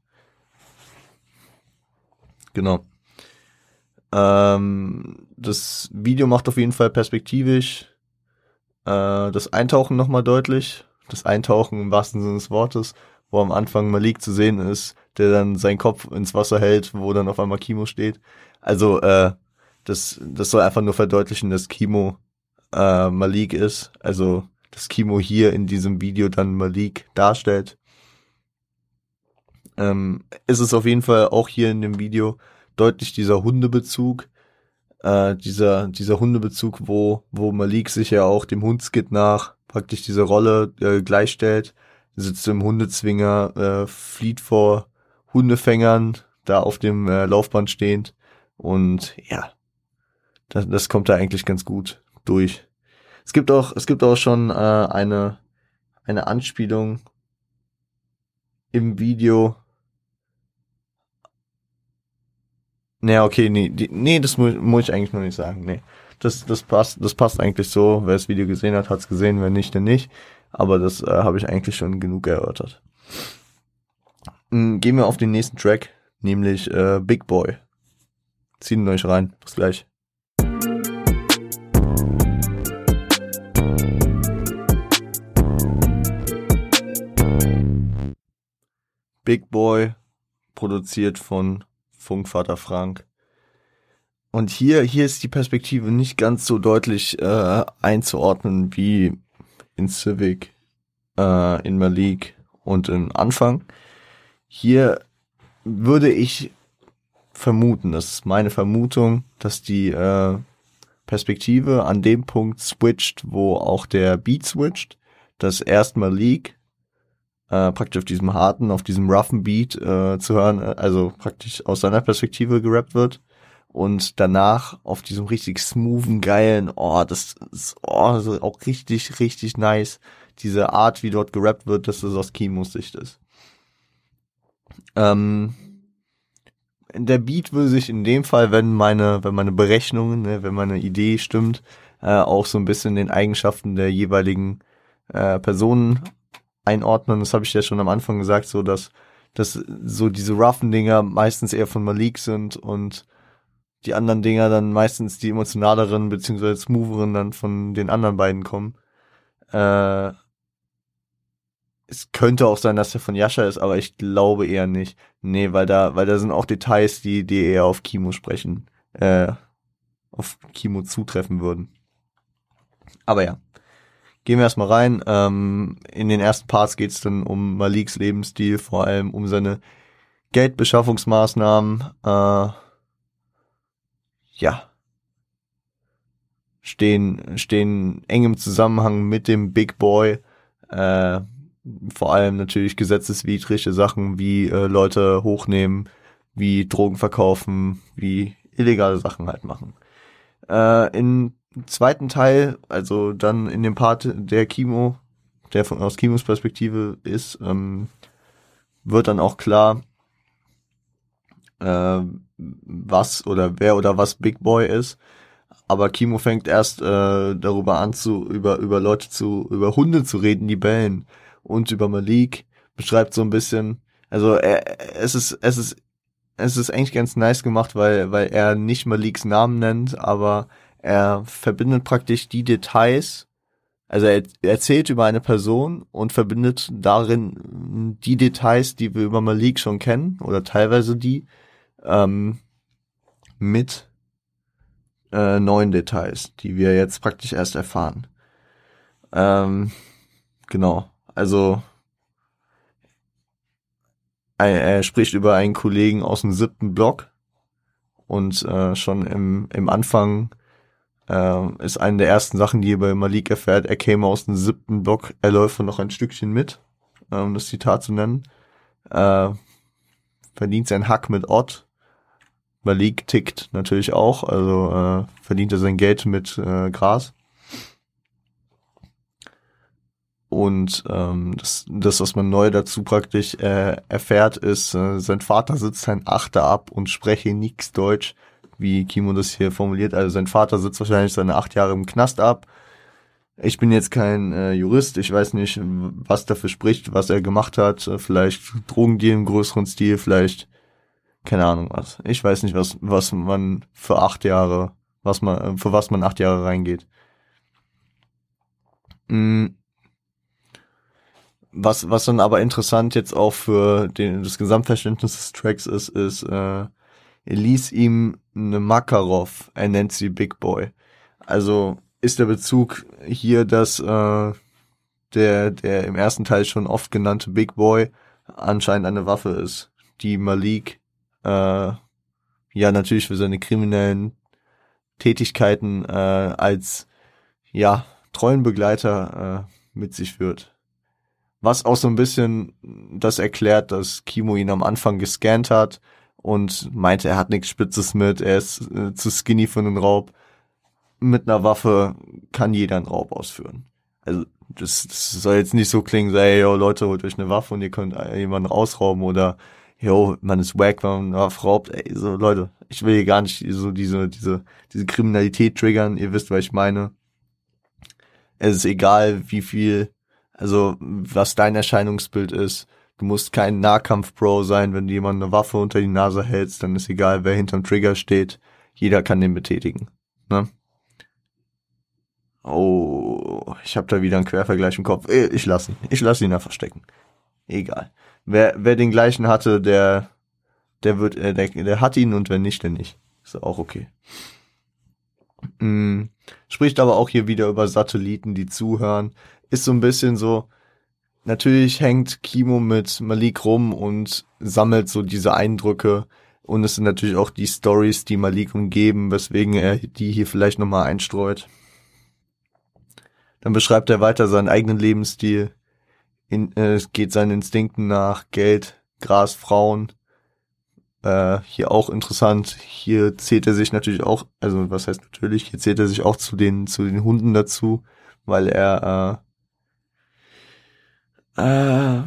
Genau. Ähm, das Video macht auf jeden Fall perspektivisch äh, das Eintauchen nochmal deutlich. Das Eintauchen im wahrsten Sinne des Wortes, wo am Anfang Malik zu sehen ist, der dann seinen Kopf ins Wasser hält, wo dann auf einmal Kimo steht. Also, äh, das, das soll einfach nur verdeutlichen, dass Kimo äh, Malik ist. Also, dass Kimo hier in diesem Video dann Malik darstellt. Ähm, ist es auf jeden Fall auch hier in dem Video deutlich dieser Hundebezug. Äh, dieser, dieser Hundebezug, wo, wo Malik sich ja auch dem Hundskit nach praktisch diese Rolle äh, gleichstellt. Sitzt im Hundezwinger, äh, flieht vor Hundefängern, da auf dem äh, Laufband stehend und ja, das, das kommt da eigentlich ganz gut durch. Es gibt auch, es gibt auch schon äh, eine, eine Anspielung im Video. Nee, okay, nee, die, nee, das mu muss ich eigentlich noch nicht sagen. Nee. Das, das passt, das passt eigentlich so. Wer das Video gesehen hat, hat's gesehen, wer nicht, dann nicht. Aber das äh, habe ich eigentlich schon genug erörtert. Mhm, gehen wir auf den nächsten Track, nämlich äh, Big Boy. Ziehen euch rein. Bis gleich. Big Boy, produziert von Funkvater Frank. Und hier, hier ist die Perspektive nicht ganz so deutlich äh, einzuordnen wie in Civic, äh, in Malik und im Anfang. Hier würde ich vermuten, das ist meine Vermutung, dass die äh, Perspektive an dem Punkt switcht, wo auch der Beat switcht, dass erstmal League äh, praktisch auf diesem harten, auf diesem roughen Beat äh, zu hören, äh, also praktisch aus seiner Perspektive gerappt wird und danach auf diesem richtig smoothen, geilen, oh, das ist oh, das auch richtig, richtig nice, diese Art, wie dort gerappt wird, dass das aus Kimos Sicht ist. Ähm, der Beat würde sich in dem Fall, wenn meine, wenn meine Berechnungen, ne, wenn meine Idee stimmt, äh, auch so ein bisschen den Eigenschaften der jeweiligen äh, Personen einordnen. Das habe ich ja schon am Anfang gesagt, so dass, dass so diese roughen Dinger meistens eher von Malik sind und die anderen Dinger dann meistens die emotionaleren beziehungsweise smootheren dann von den anderen beiden kommen. Äh, es könnte auch sein, dass er von Yasha ist, aber ich glaube eher nicht. Nee, weil da, weil da sind auch Details, die, die eher auf Kimo sprechen, äh, auf Kimo zutreffen würden. Aber ja. Gehen wir erstmal rein. Ähm, in den ersten Parts geht es dann um Maliks Lebensstil, vor allem um seine Geldbeschaffungsmaßnahmen. Äh, ja. Stehen, stehen eng im Zusammenhang mit dem Big Boy. Äh, vor allem natürlich gesetzeswidrige Sachen wie äh, Leute hochnehmen, wie Drogen verkaufen, wie illegale Sachen halt machen. Äh, in zweiten Teil, also dann in dem Part der Kimo, der von aus Kimos Perspektive ist, ähm, wird dann auch klar, äh, was oder wer oder was Big Boy ist. Aber Kimo fängt erst äh, darüber an zu über über Leute zu über Hunde zu reden, die bellen und über Malik beschreibt so ein bisschen, also er, es ist es ist es ist eigentlich ganz nice gemacht, weil weil er nicht Maliks Namen nennt, aber er verbindet praktisch die Details, also er, erzählt über eine Person und verbindet darin die Details, die wir über Malik schon kennen, oder teilweise die, ähm, mit äh, neuen Details, die wir jetzt praktisch erst erfahren. Ähm, genau, also er, er spricht über einen Kollegen aus dem siebten Block und äh, schon im, im Anfang äh, ist eine der ersten Sachen, die er bei Malik erfährt. Er käme aus dem siebten Block, er läuft noch ein Stückchen mit, um das Zitat zu nennen. Äh, verdient sein Hack mit Ott. Malik tickt natürlich auch, also äh, verdient er sein Geld mit äh, Gras. Und ähm, das, das, was man neu dazu praktisch äh, erfährt, ist, äh, sein Vater sitzt ein Achter ab und spreche nix Deutsch wie Kimo das hier formuliert. Also sein Vater sitzt wahrscheinlich seine acht Jahre im Knast ab. Ich bin jetzt kein äh, Jurist, ich weiß nicht, was dafür spricht, was er gemacht hat. Vielleicht Drogendeal im größeren Stil, vielleicht keine Ahnung was. Ich weiß nicht, was was man für acht Jahre, was man für was man acht Jahre reingeht. Mhm. Was was dann aber interessant jetzt auch für den das Gesamtverständnis des Tracks ist, ist äh, er ließ ihm eine Makarov, er nennt sie Big Boy. Also ist der Bezug hier, dass äh, der, der im ersten Teil schon oft genannte Big Boy anscheinend eine Waffe ist, die Malik äh, ja natürlich für seine kriminellen Tätigkeiten äh, als ja treuen Begleiter äh, mit sich führt. Was auch so ein bisschen das erklärt, dass Kimo ihn am Anfang gescannt hat, und meinte, er hat nichts Spitzes mit, er ist äh, zu skinny für einen Raub. Mit einer Waffe kann jeder einen Raub ausführen. Also das, das soll jetzt nicht so klingen, so, ey, yo, Leute, holt euch eine Waffe und ihr könnt jemanden rausrauben oder yo, man ist wack, wenn man eine Waffe raubt. Ey, so Leute, ich will hier gar nicht so diese, diese, diese Kriminalität triggern, ihr wisst, was ich meine. Es ist egal, wie viel, also was dein Erscheinungsbild ist Du musst kein Nahkampf-Pro sein, wenn du jemand eine Waffe unter die Nase hältst, dann ist egal, wer hinterm Trigger steht. Jeder kann den betätigen. Ne? Oh, ich habe da wieder einen Quervergleich im Kopf. Äh, ich lasse ihn. Ich lasse ihn da verstecken. Egal. Wer, wer den gleichen hatte, der, der wird, äh, der, der hat ihn und wenn nicht, dann nicht. Ist auch okay. Hm, spricht aber auch hier wieder über Satelliten, die zuhören. Ist so ein bisschen so, natürlich hängt Kimo mit Malik rum und sammelt so diese Eindrücke, Und es sind natürlich auch die Stories, die Malik umgeben, weswegen er die hier vielleicht nochmal einstreut. Dann beschreibt er weiter seinen eigenen Lebensstil. In, äh, es geht seinen Instinkten nach Geld, Gras, Frauen. Äh, hier auch interessant. Hier zählt er sich natürlich auch, also was heißt natürlich, hier zählt er sich auch zu den zu den Hunden dazu, weil er äh, äh,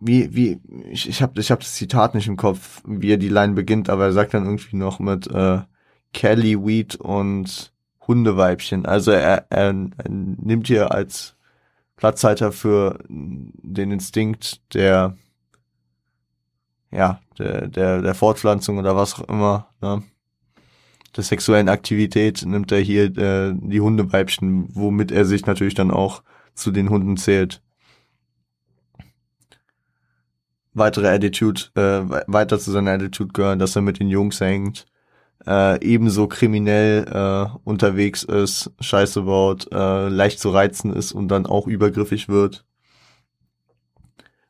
wie, wie, ich, ich habe ich hab das Zitat nicht im Kopf, wie er die Line beginnt, aber er sagt dann irgendwie noch mit äh, Kelly, Weed und Hundeweibchen. Also er, er, er nimmt hier als Platzhalter für den Instinkt der, ja, der, der, der Fortpflanzung oder was auch immer, ne? der sexuellen Aktivität nimmt er hier äh, die Hundeweibchen, womit er sich natürlich dann auch zu den Hunden zählt weitere Attitude, äh, weiter zu seiner Attitude gehören, dass er mit den Jungs hängt, äh, ebenso kriminell äh, unterwegs ist, scheiße baut, äh, leicht zu reizen ist und dann auch übergriffig wird.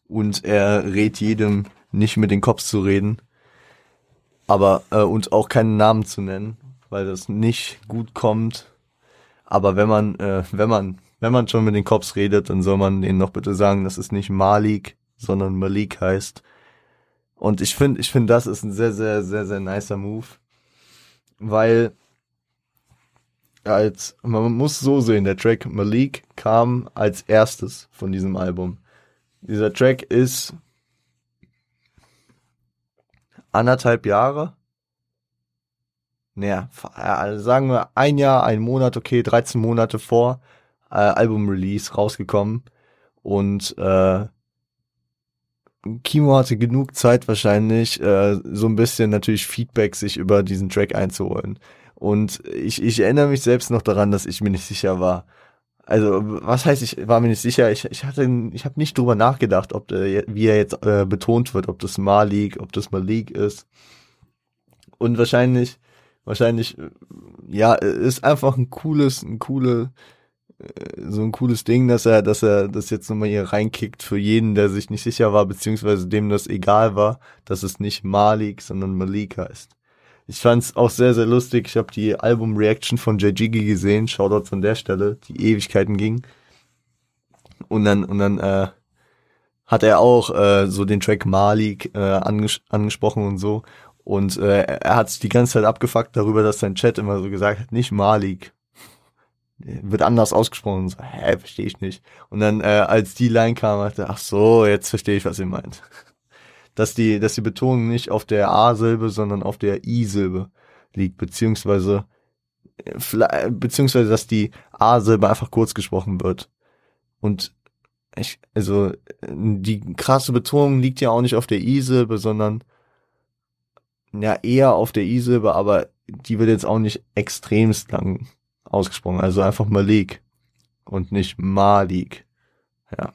Und er rät jedem, nicht mit den Cops zu reden, aber äh, und auch keinen Namen zu nennen, weil das nicht gut kommt. Aber wenn man, äh, wenn man, wenn man schon mit den Cops redet, dann soll man denen noch bitte sagen, das ist nicht Malik, sondern Malik heißt. Und ich finde, ich finde, das ist ein sehr, sehr, sehr, sehr nicer Move, weil als man muss so sehen, der Track Malik kam als erstes von diesem Album. Dieser Track ist anderthalb Jahre. Naja, also sagen wir ein Jahr, ein Monat, okay, 13 Monate vor äh, Album-Release rausgekommen. Und äh, Kimo hatte genug Zeit wahrscheinlich, äh, so ein bisschen natürlich Feedback sich über diesen Track einzuholen. Und ich, ich erinnere mich selbst noch daran, dass ich mir nicht sicher war. Also, was heißt, ich war mir nicht sicher, ich, ich hatte, ich habe nicht drüber nachgedacht, ob der, wie er jetzt äh, betont wird, ob das Malik, ob das Malik ist. Und wahrscheinlich, wahrscheinlich, ja, ist einfach ein cooles, ein coole, äh, so ein cooles Ding, dass er, dass er das jetzt nochmal hier reinkickt für jeden, der sich nicht sicher war, beziehungsweise dem das egal war, dass es nicht Malik, sondern Malik heißt. Ich fand's auch sehr, sehr lustig. Ich habe die Album-Reaction von JGigi gesehen, Shoutout von der Stelle, die Ewigkeiten ging. Und dann, und dann äh, hat er auch äh, so den Track Malik äh, anges angesprochen und so. Und äh, er hat sich die ganze Zeit abgefuckt darüber, dass sein Chat immer so gesagt hat, nicht Malik, wird anders ausgesprochen. So, hä, verstehe ich nicht. Und dann, äh, als die Line kam, dachte ach so, jetzt verstehe ich, was ihr meint. Dass die, dass die Betonung nicht auf der A-Silbe, sondern auf der I-Silbe liegt, beziehungsweise, äh, beziehungsweise, dass die A-Silbe einfach kurz gesprochen wird. Und ich, also, die krasse Betonung liegt ja auch nicht auf der I-Silbe, sondern, ja, eher auf der I-Silbe, aber die wird jetzt auch nicht extremst lang ausgesprochen. Also einfach Malik und nicht Malik. Ja.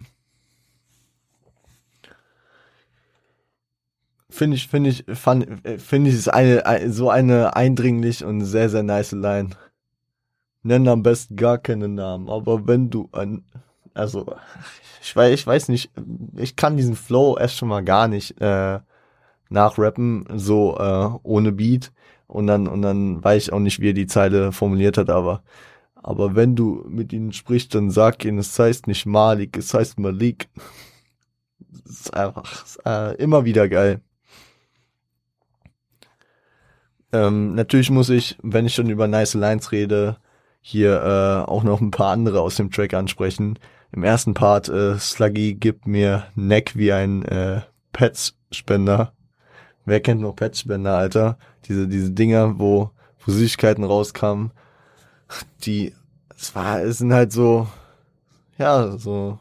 Finde ich, finde ich, finde ich, ist eine, so eine eindringlich und sehr, sehr nice Line. Nenn am besten gar keinen Namen, aber wenn du ein, also, ich weiß, ich weiß nicht, ich kann diesen Flow erst schon mal gar nicht, äh, nachrappen, so, äh, ohne Beat. Und dann, und dann weiß ich auch nicht, wie er die Zeile formuliert hat, aber, aber wenn du mit ihnen sprichst, dann sag ihnen, es heißt nicht Malik, es heißt Malik. Das ist einfach ist, äh, immer wieder geil. Ähm, natürlich muss ich, wenn ich schon über Nice Lines rede, hier äh, auch noch ein paar andere aus dem Track ansprechen. Im ersten Part, äh, Sluggy gibt mir Neck wie ein äh, Pets-Spender. Wer kennt noch Pets-Spender, Alter? diese, diese Dinger, wo, wo Süßigkeiten rauskamen, die, es war, es sind halt so, ja, so,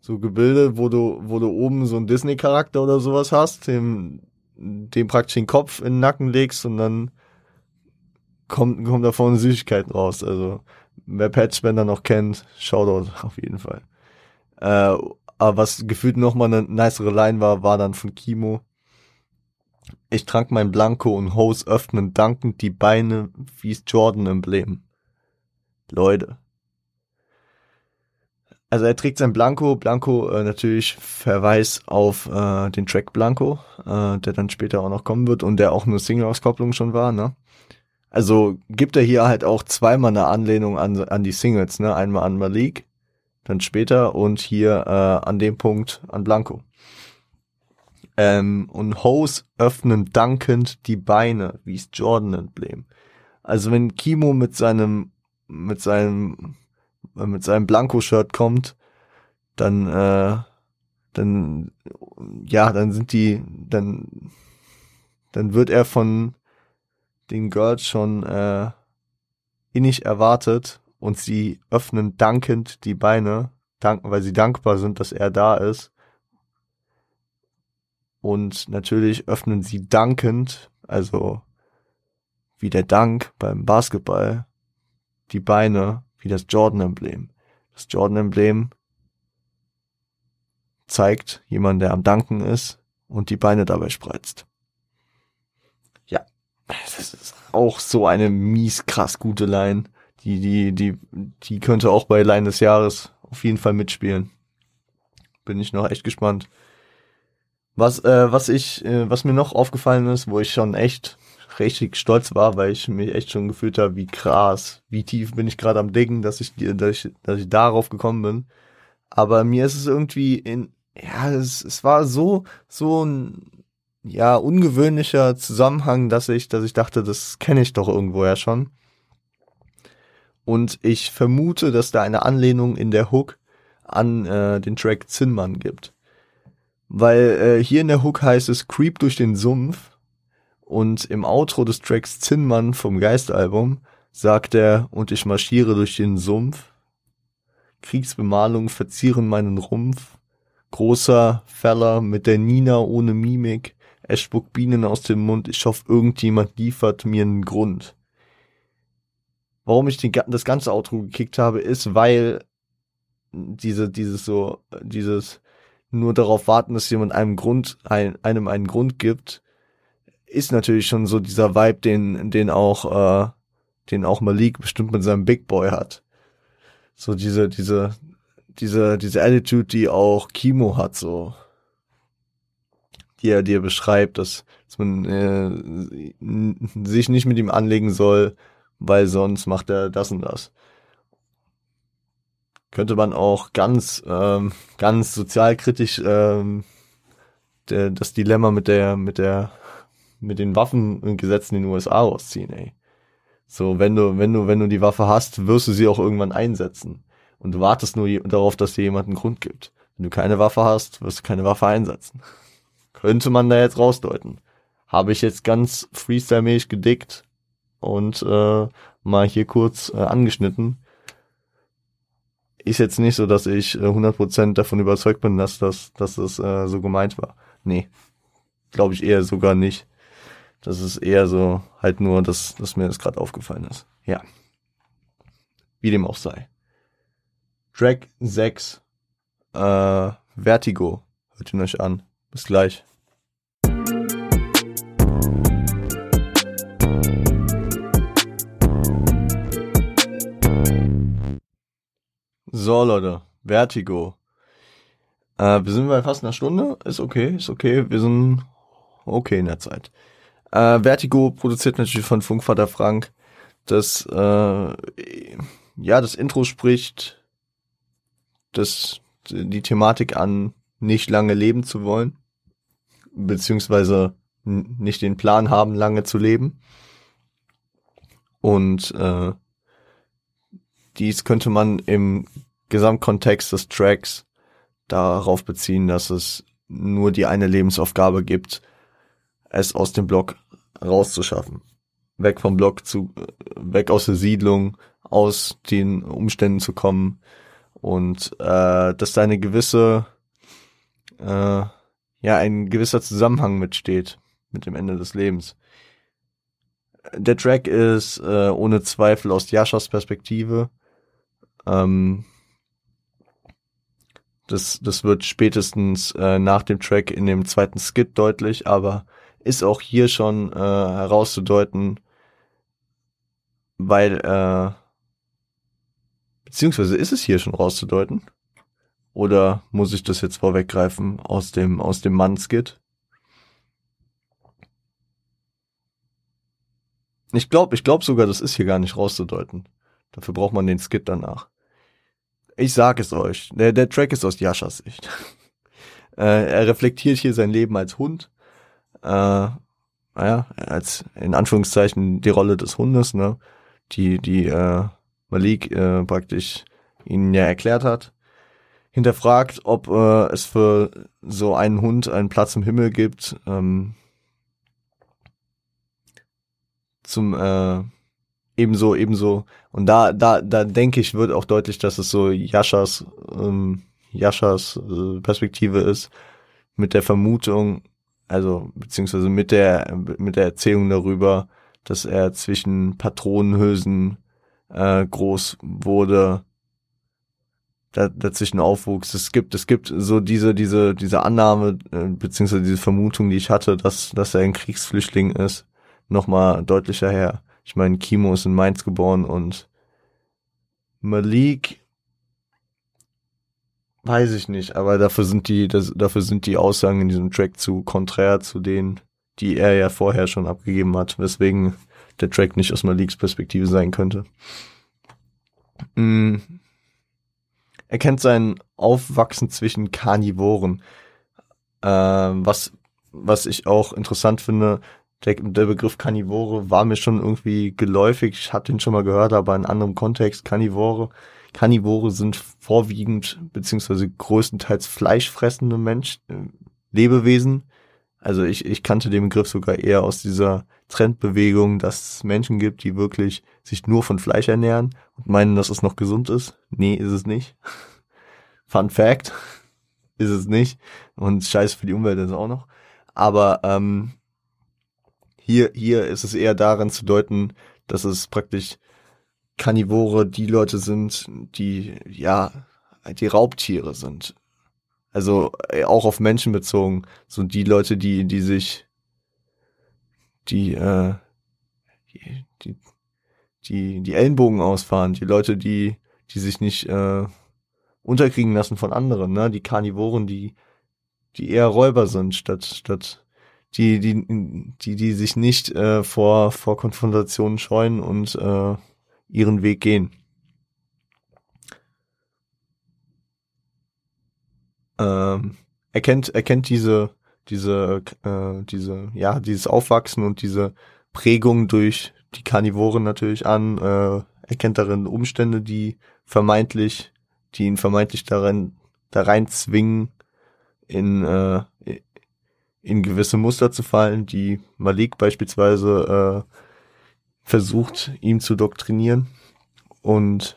so Gebilde, wo du, wo du oben so einen Disney-Charakter oder sowas hast, dem, dem praktisch den Kopf in den Nacken legst und dann kommt, kommt da vorne Süßigkeiten raus. Also, wer Patchbender noch kennt, Shoutout auf jeden Fall. Äh, aber was gefühlt noch mal eine nicere Line war, war dann von Kimo. Ich trank mein Blanco und Hose öffnen dankend die Beine wie's Jordan-Emblem. Leute. Also er trägt sein Blanco, Blanco äh, natürlich Verweis auf äh, den Track Blanco, äh, der dann später auch noch kommen wird und der auch nur Single-Auskopplung schon war, ne? Also gibt er hier halt auch zweimal eine Anlehnung an, an die Singles, ne? Einmal an Malik, dann später und hier äh, an dem Punkt an Blanco. Ähm, und Hose öffnen dankend die Beine, wie es Jordan-Emblem. Also wenn Kimo mit seinem, mit seinem, mit seinem Blanko-Shirt kommt, dann, äh, dann, ja, dann sind die, dann, dann wird er von den Girls schon äh, innig erwartet und sie öffnen dankend die Beine, danken, weil sie dankbar sind, dass er da ist. Und natürlich öffnen sie dankend, also wie der Dank beim Basketball, die Beine wie das Jordan-Emblem. Das Jordan-Emblem zeigt jemand, der am Danken ist und die Beine dabei spreizt. Ja, das ist auch so eine mies krass gute Line. Die, die, die, die könnte auch bei Line des Jahres auf jeden Fall mitspielen. Bin ich noch echt gespannt. Was, äh, was ich, äh, was mir noch aufgefallen ist, wo ich schon echt richtig stolz war, weil ich mich echt schon gefühlt habe, wie krass, wie tief bin ich gerade am Diggen, dass ich, dass ich, dass ich darauf gekommen bin. Aber mir ist es irgendwie in, ja, es, es war so, so ein, ja, ungewöhnlicher Zusammenhang, dass ich, dass ich dachte, das kenne ich doch irgendwoher schon. Und ich vermute, dass da eine Anlehnung in der Hook an äh, den Track Zinnmann gibt. Weil äh, hier in der Hook heißt es Creep durch den Sumpf und im Outro des Tracks Zinnmann vom Geistalbum sagt er, und ich marschiere durch den Sumpf. Kriegsbemalungen verzieren meinen Rumpf. Großer Feller mit der Nina ohne Mimik. Er spuckt Bienen aus dem Mund. Ich hoffe, irgendjemand liefert mir einen Grund. Warum ich den, das ganze Outro gekickt habe, ist, weil diese, dieses so, dieses nur darauf warten, dass jemand einem Grund, ein, einem einen Grund gibt, ist natürlich schon so dieser Vibe, den, den auch, äh, den auch Malik bestimmt mit seinem Big Boy hat. So diese, diese, diese, diese Attitude, die auch Kimo hat, so. Die er dir beschreibt, dass, dass man äh, sich nicht mit ihm anlegen soll, weil sonst macht er das und das. Könnte man auch ganz, ähm, ganz sozialkritisch ähm, der, das Dilemma mit der, mit der, mit den Waffengesetzen in den USA rausziehen, ey. So, wenn du, wenn du, wenn du die Waffe hast, wirst du sie auch irgendwann einsetzen. Und du wartest nur darauf, dass dir jemand einen Grund gibt. Wenn du keine Waffe hast, wirst du keine Waffe einsetzen. Könnte man da jetzt rausdeuten. Habe ich jetzt ganz freestyle-mäßig gedickt, und äh, mal hier kurz äh, angeschnitten. Ist jetzt nicht so, dass ich äh, 100% davon überzeugt bin, dass das, dass das äh, so gemeint war. Nee, glaube ich eher sogar nicht. Das ist eher so halt nur, dass, dass mir das gerade aufgefallen ist. Ja. Wie dem auch sei. Track 6. Äh, Vertigo. Hört ihn euch an. Bis gleich. So, Leute, Vertigo. Äh, wir sind bei fast einer Stunde. Ist okay, ist okay. Wir sind okay in der Zeit. Äh, Vertigo produziert natürlich von Funkvater Frank. Das, äh, ja, das Intro spricht das, die Thematik an, nicht lange leben zu wollen. Beziehungsweise nicht den Plan haben, lange zu leben. Und äh, dies könnte man im Gesamtkontext des Tracks darauf beziehen, dass es nur die eine Lebensaufgabe gibt, es aus dem Block rauszuschaffen. Weg vom Block zu, weg aus der Siedlung, aus den Umständen zu kommen und äh, dass da eine gewisse, äh, ja, ein gewisser Zusammenhang mitsteht mit dem Ende des Lebens. Der Track ist äh, ohne Zweifel aus Jaschas Perspektive ähm, das, das wird spätestens äh, nach dem Track in dem zweiten Skit deutlich, aber ist auch hier schon äh, herauszudeuten, weil, äh, beziehungsweise ist es hier schon rauszudeuten? Oder muss ich das jetzt vorweggreifen aus dem, aus dem Mann-Skit? Ich glaube, ich glaube sogar, das ist hier gar nicht rauszudeuten. Dafür braucht man den Skit danach. Ich sag es euch, der, der Track ist aus Jaschas Sicht. äh, er reflektiert hier sein Leben als Hund. Äh, naja, als in Anführungszeichen die Rolle des Hundes, ne? Die, die äh, Malik äh, praktisch ihnen ja erklärt hat. Hinterfragt, ob äh, es für so einen Hund einen Platz im Himmel gibt. Ähm, zum äh, ebenso, ebenso. Und da, da, da denke ich, wird auch deutlich, dass es so Jaschas, ähm, Jaschas äh, Perspektive ist, mit der Vermutung, also beziehungsweise mit der, mit der Erzählung darüber, dass er zwischen Patronenhülsen äh, groß wurde, da, dazwischen aufwuchs. Es gibt, es gibt so diese, diese, diese Annahme, äh, beziehungsweise diese Vermutung, die ich hatte, dass, dass er ein Kriegsflüchtling ist, nochmal deutlicher her. Ich meine, Kimo ist in Mainz geboren und Malik weiß ich nicht, aber dafür sind die, das, dafür sind die Aussagen in diesem Track zu konträr zu denen, die er ja vorher schon abgegeben hat, weswegen der Track nicht aus Maliks Perspektive sein könnte. Mm. Er kennt sein Aufwachsen zwischen Karnivoren, äh, was, was ich auch interessant finde, der, der Begriff Karnivore war mir schon irgendwie geläufig. Ich hatte ihn schon mal gehört, aber in anderem Kontext. Karnivore. Karnivore sind vorwiegend beziehungsweise größtenteils fleischfressende Menschen, äh, Lebewesen. Also ich, ich kannte den Begriff sogar eher aus dieser Trendbewegung, dass es Menschen gibt, die wirklich sich nur von Fleisch ernähren und meinen, dass es noch gesund ist. Nee, ist es nicht. Fun Fact. ist es nicht. Und scheiße für die Umwelt ist es auch noch. Aber ähm, hier, hier ist es eher daran zu deuten, dass es praktisch Karnivore die Leute sind, die, ja, die Raubtiere sind. Also äh, auch auf Menschen bezogen. So die Leute, die, die sich, die, äh, die, die, die Ellenbogen ausfahren, die Leute, die, die sich nicht äh, unterkriegen lassen von anderen, ne? Die Karnivoren, die, die eher Räuber sind, statt, statt die, die, die, die sich nicht äh, vor, vor Konfrontationen scheuen und äh, ihren Weg gehen. Ähm, erkennt, erkennt diese, diese, äh, diese, ja, dieses Aufwachsen und diese Prägung durch die Karnivoren natürlich an, äh, erkennt darin Umstände, die vermeintlich, die ihn vermeintlich darin, da rein zwingen, in, äh, in gewisse Muster zu fallen, die Malik beispielsweise äh, versucht, ihm zu doktrinieren. Und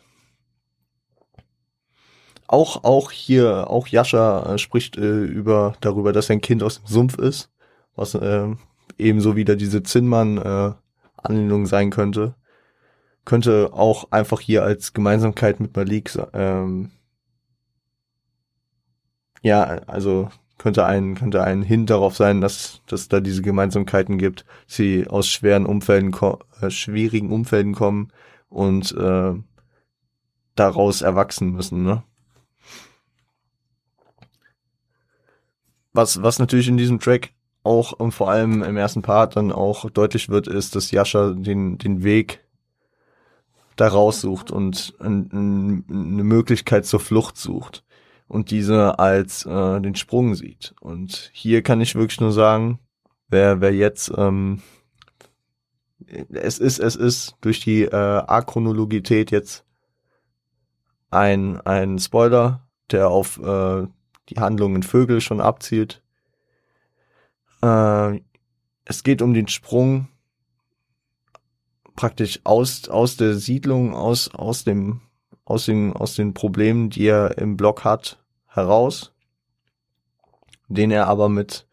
auch, auch hier, auch Jascha äh, spricht äh, über, darüber, dass ein Kind aus dem Sumpf ist, was äh, ebenso wieder diese Zinnmann-Anlehnung äh, sein könnte. Könnte auch einfach hier als Gemeinsamkeit mit Malik ähm, ja, also könnte ein, könnte ein Hint darauf sein, dass, dass da diese Gemeinsamkeiten gibt, sie aus schweren Umfelden, äh, schwierigen Umfelden kommen und äh, daraus erwachsen müssen, ne? Was, was natürlich in diesem Track auch und vor allem im ersten Part dann auch deutlich wird, ist, dass Yasha den, den Weg da raussucht und ein, ein, eine Möglichkeit zur Flucht sucht und diese als äh, den Sprung sieht. Und hier kann ich wirklich nur sagen, wer, wer jetzt ähm, es ist, es ist durch die äh, Achronologität jetzt ein, ein Spoiler, der auf äh, die Handlung in Vögel schon abzielt. Äh, es geht um den Sprung praktisch aus, aus der Siedlung, aus, aus dem aus den, aus den Problemen, die er im Blog hat, heraus, den er aber mit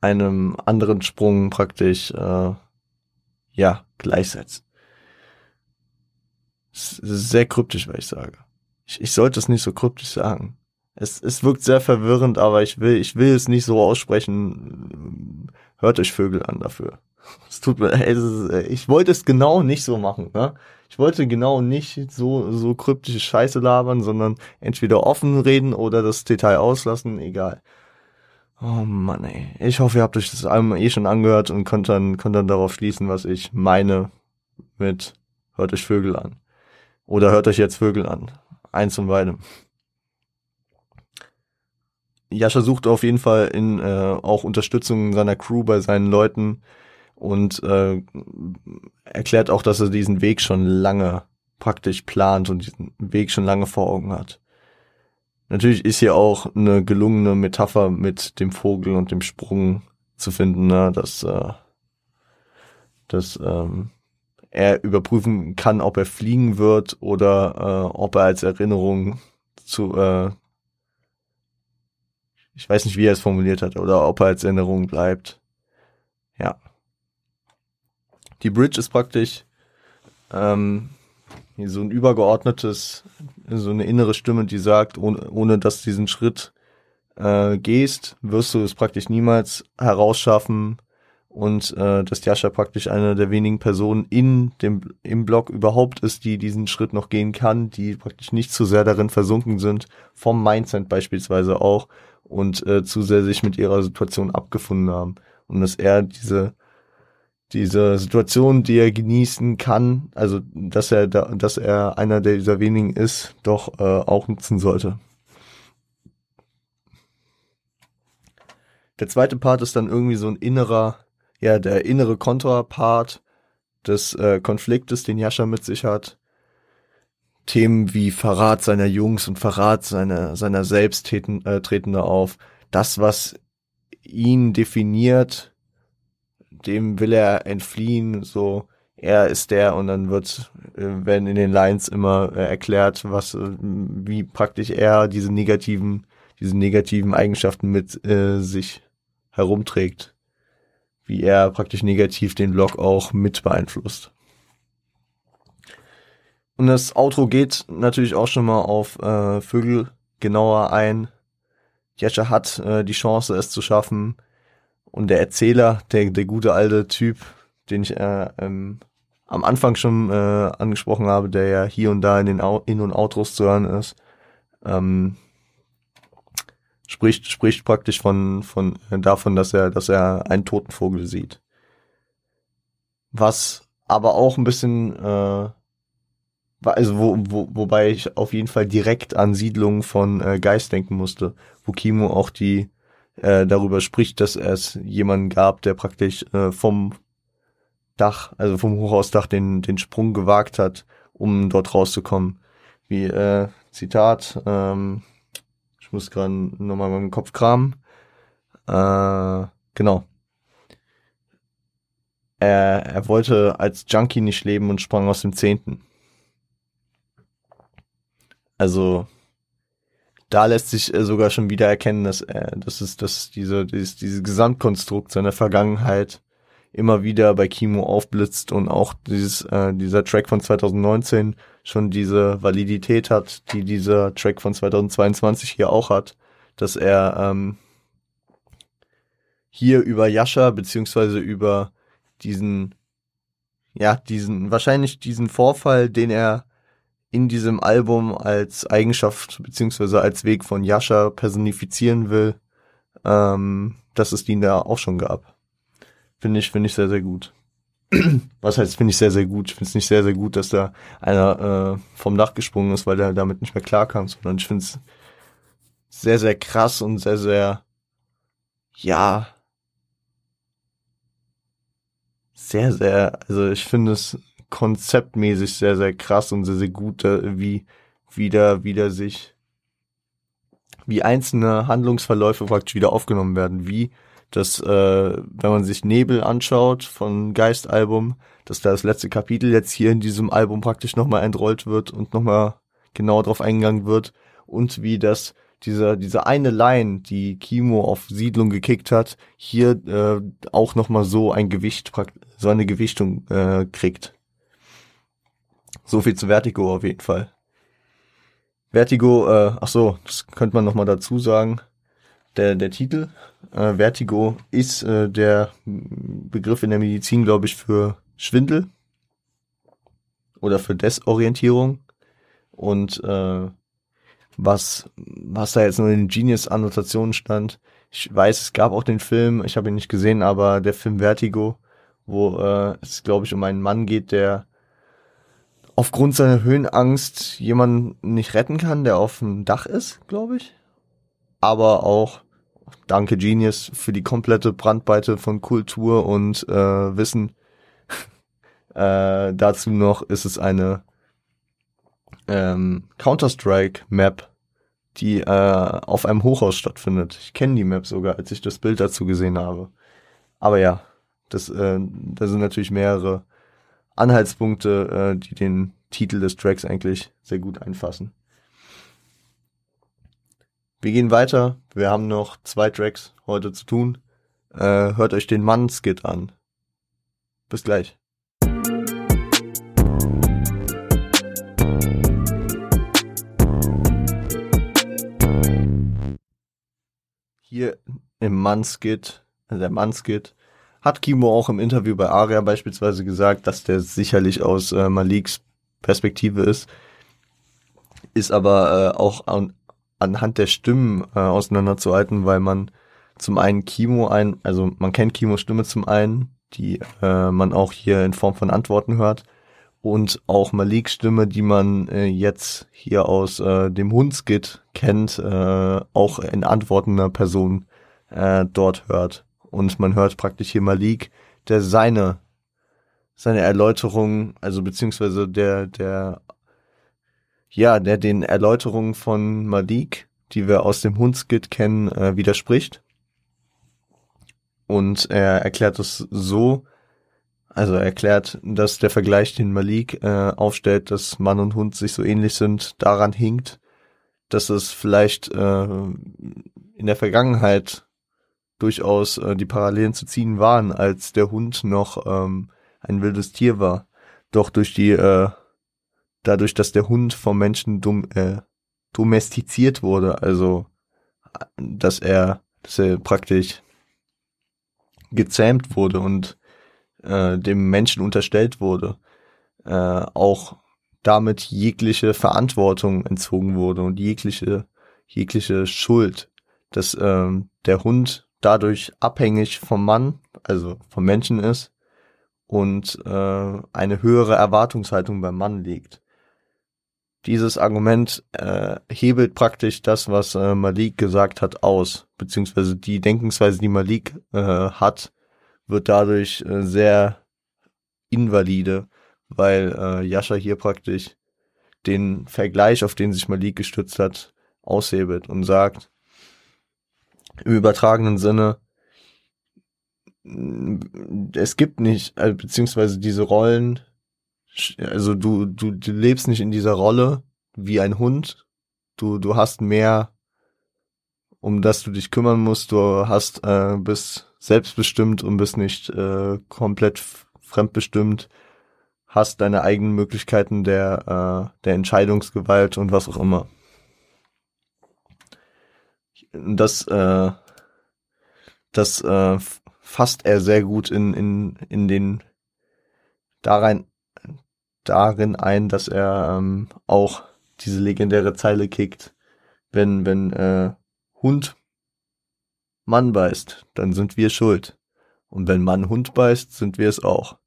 einem anderen Sprung praktisch äh, ja gleichsetzt. sehr kryptisch, was ich sage. Ich, ich sollte es nicht so kryptisch sagen. Es, es wirkt sehr verwirrend, aber ich will, ich will es nicht so aussprechen. Hört euch Vögel an dafür. Es tut mir, es ist, ich wollte es genau nicht so machen. Ne? Ich wollte genau nicht so, so kryptische Scheiße labern, sondern entweder offen reden oder das Detail auslassen, egal. Oh Mann, ey. Ich hoffe, ihr habt euch das Album eh schon angehört und könnt dann, könnt dann darauf schließen, was ich meine mit hört euch Vögel an. Oder hört euch jetzt Vögel an. Eins und beide. Jascha sucht auf jeden Fall in äh, auch Unterstützung seiner Crew bei seinen Leuten und äh, erklärt auch, dass er diesen Weg schon lange praktisch plant und diesen Weg schon lange vor Augen hat. Natürlich ist hier auch eine gelungene Metapher mit dem Vogel und dem Sprung zu finden, ne? dass, äh, dass ähm, er überprüfen kann, ob er fliegen wird oder äh, ob er als Erinnerung zu, äh, ich weiß nicht, wie er es formuliert hat, oder ob er als Erinnerung bleibt. Ja. Die Bridge ist praktisch ähm, so ein übergeordnetes, so eine innere Stimme, die sagt, ohne, ohne dass du diesen Schritt äh, gehst, wirst du es praktisch niemals herausschaffen, und äh, dass Jascha praktisch eine der wenigen Personen in dem im Blog überhaupt ist, die diesen Schritt noch gehen kann, die praktisch nicht zu sehr darin versunken sind, vom Mindset beispielsweise auch und äh, zu sehr sich mit ihrer Situation abgefunden haben. Und dass er diese diese Situation, die er genießen kann, also dass er da, dass er einer dieser wenigen ist, doch äh, auch nutzen sollte. Der zweite Part ist dann irgendwie so ein innerer ja der innere Kontrapart des äh, Konfliktes, den Jascha mit sich hat. Themen wie Verrat seiner Jungs und Verrat seiner, seiner selbst treten, äh, treten da auf. Das, was ihn definiert, dem will er entfliehen, so, er ist der und dann wird, äh, werden in den Lines immer äh, erklärt, was, äh, wie praktisch er diese negativen, diese negativen Eigenschaften mit äh, sich herumträgt wie er praktisch negativ den Blog auch mit beeinflusst. Und das Outro geht natürlich auch schon mal auf äh, Vögel genauer ein. Jescha hat äh, die Chance, es zu schaffen. Und der Erzähler, der, der gute alte Typ, den ich äh, ähm, am Anfang schon äh, angesprochen habe, der ja hier und da in den In- und Outros zu hören ist, ähm, spricht, spricht praktisch von, von, davon, dass er, dass er einen toten Vogel sieht. Was aber auch ein bisschen, äh, also wo, wo, wobei ich auf jeden Fall direkt an Siedlungen von äh, Geist denken musste, wo Kimo auch die äh, darüber spricht, dass es jemanden gab, der praktisch äh, vom Dach, also vom Hochhausdach den, den Sprung gewagt hat, um dort rauszukommen. Wie äh, Zitat, ähm, muss gerade nochmal meinen Kopf kramen. Äh, genau. Er, er wollte als Junkie nicht leben und sprang aus dem Zehnten. Also da lässt sich äh, sogar schon wieder erkennen, dass er, dass es, dass diese, dieses, dieses Gesamtkonstrukt seiner Vergangenheit immer wieder bei Kimo aufblitzt und auch dieses, äh, dieser Track von 2019 schon diese Validität hat, die dieser Track von 2022 hier auch hat, dass er ähm, hier über Yasha beziehungsweise über diesen, ja, diesen, wahrscheinlich diesen Vorfall, den er in diesem Album als Eigenschaft beziehungsweise als Weg von Yasha personifizieren will, ähm, dass es den da auch schon gab. Finde ich, finde ich sehr, sehr gut. Was heißt, finde ich sehr, sehr gut. Ich finde es nicht sehr, sehr gut, dass da einer äh, vom Dach gesprungen ist, weil der damit nicht mehr klarkam, sondern ich finde es sehr, sehr krass und sehr, sehr, ja, sehr, sehr, also ich finde es konzeptmäßig sehr, sehr krass und sehr, sehr gut, äh, wie wieder, wieder sich, wie einzelne Handlungsverläufe praktisch wieder aufgenommen werden, wie dass, äh, wenn man sich Nebel anschaut von Geist-Album, dass da das letzte Kapitel jetzt hier in diesem Album praktisch nochmal entrollt wird und nochmal genauer drauf eingegangen wird und wie das dieser diese eine Line, die Kimo auf Siedlung gekickt hat, hier äh, auch nochmal so ein Gewicht, so eine Gewichtung äh, kriegt. So viel zu Vertigo auf jeden Fall. Vertigo, äh, ach so, das könnte man nochmal dazu sagen der, der Titel. Äh, Vertigo ist äh, der Begriff in der Medizin, glaube ich, für Schwindel. oder für Desorientierung. Und äh, was, was da jetzt nur in den Genius-Annotationen stand, ich weiß, es gab auch den Film, ich habe ihn nicht gesehen, aber der Film Vertigo, wo äh, es, glaube ich, um einen Mann geht, der aufgrund seiner Höhenangst jemanden nicht retten kann, der auf dem Dach ist, glaube ich. Aber auch, danke Genius, für die komplette Brandweite von Kultur und äh, Wissen. äh, dazu noch ist es eine ähm, Counter-Strike-Map, die äh, auf einem Hochhaus stattfindet. Ich kenne die Map sogar, als ich das Bild dazu gesehen habe. Aber ja, das, äh, da sind natürlich mehrere Anhaltspunkte, äh, die den Titel des Tracks eigentlich sehr gut einfassen. Wir gehen weiter. Wir haben noch zwei Tracks heute zu tun. Äh, hört euch den Mann-Skit an. Bis gleich. Hier im Mann-Skit, äh, der Mann-Skit, hat Kimo auch im Interview bei Aria beispielsweise gesagt, dass der sicherlich aus äh, Maliks Perspektive ist, ist aber äh, auch an, anhand der Stimmen äh, auseinanderzuhalten, weil man zum einen Kimo ein, also man kennt Kimos Stimme zum einen, die äh, man auch hier in Form von Antworten hört, und auch Maliks Stimme, die man äh, jetzt hier aus äh, dem Hundskit kennt, äh, auch in antwortender Person äh, dort hört und man hört praktisch hier Malik, der seine seine Erläuterung, also beziehungsweise der der ja, der den Erläuterungen von Malik, die wir aus dem Hundskit kennen, äh, widerspricht. Und er erklärt es so, also er erklärt, dass der Vergleich, den Malik äh, aufstellt, dass Mann und Hund sich so ähnlich sind, daran hinkt, dass es vielleicht äh, in der Vergangenheit durchaus äh, die Parallelen zu ziehen waren, als der Hund noch ähm, ein wildes Tier war. Doch durch die, äh, dadurch, dass der Hund vom Menschen dumm, äh, domestiziert wurde, also dass er, dass er praktisch gezähmt wurde und äh, dem Menschen unterstellt wurde, äh, auch damit jegliche Verantwortung entzogen wurde und jegliche jegliche Schuld, dass ähm, der Hund dadurch abhängig vom Mann, also vom Menschen ist und äh, eine höhere Erwartungshaltung beim Mann liegt. Dieses Argument äh, hebelt praktisch das, was äh, Malik gesagt hat, aus, beziehungsweise die Denkensweise, die Malik äh, hat, wird dadurch äh, sehr invalide, weil äh, Yasha hier praktisch den Vergleich, auf den sich Malik gestützt hat, aushebelt und sagt, im übertragenen Sinne, es gibt nicht, äh, beziehungsweise diese Rollen, also du, du, du lebst nicht in dieser Rolle wie ein Hund. Du, du hast mehr, um das du dich kümmern musst. Du hast, äh, bist selbstbestimmt und bist nicht äh, komplett fremdbestimmt. Hast deine eigenen Möglichkeiten der, äh, der Entscheidungsgewalt und was auch immer das, äh, das äh, fasst er sehr gut in, in, in den darein, darin ein, dass er ähm, auch diese legendäre Zeile kickt, wenn, wenn äh, Hund Mann beißt, dann sind wir schuld. Und wenn Mann Hund beißt, sind wir es auch.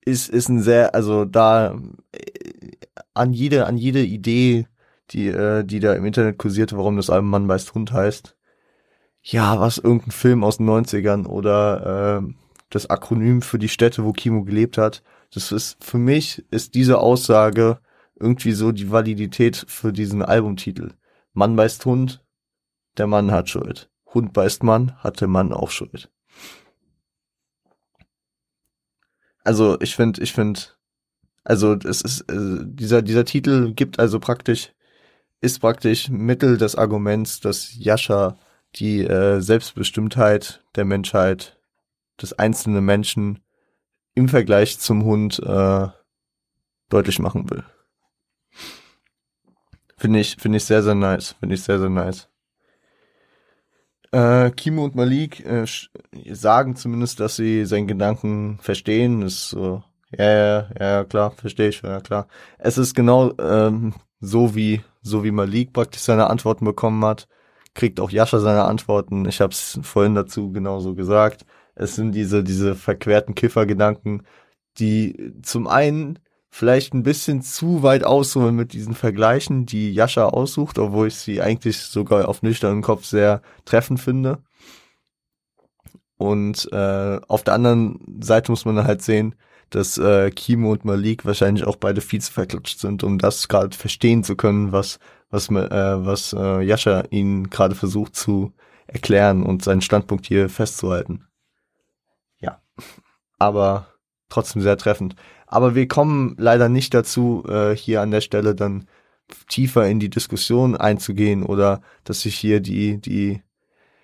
Ist, ist ein sehr, also da äh, an jede, an jede Idee die, äh, die da im Internet kursierte, warum das Album Mann beißt Hund heißt. Ja, was irgendein Film aus den 90ern oder äh, das Akronym für die Städte, wo Kimo gelebt hat. Das ist für mich ist diese Aussage irgendwie so die Validität für diesen Albumtitel. Mann beißt Hund, der Mann hat Schuld. Hund beißt Mann, hat der Mann auch Schuld. Also ich finde, ich finde, also es ist äh, dieser dieser Titel gibt also praktisch ist praktisch Mittel des Arguments, dass Yasha die äh, Selbstbestimmtheit der Menschheit, des einzelnen Menschen im Vergleich zum Hund äh, deutlich machen will. Finde ich, finde ich sehr, sehr nice. Finde ich sehr, sehr nice. Äh, Kimo und Malik äh, sagen zumindest, dass sie seinen Gedanken verstehen. Ist so, Ja, ja, ja, klar, verstehe ich, ja klar. Es ist genau ähm, so wie so wie Malik praktisch seine Antworten bekommen hat, kriegt auch Jascha seine Antworten. Ich habe es vorhin dazu genauso gesagt. Es sind diese diese verquerten Kiffergedanken, die zum einen vielleicht ein bisschen zu weit ausholen mit diesen Vergleichen, die Jascha aussucht, obwohl ich sie eigentlich sogar auf nüchternen Kopf sehr treffend finde. Und äh, auf der anderen Seite muss man halt sehen, dass äh, Kimo und Malik wahrscheinlich auch beide viel zu verklatscht sind, um das gerade verstehen zu können, was was äh, was äh, Jascha ihnen gerade versucht zu erklären und seinen Standpunkt hier festzuhalten. Ja, aber trotzdem sehr treffend. Aber wir kommen leider nicht dazu, äh, hier an der Stelle dann tiefer in die Diskussion einzugehen oder dass sich hier die, die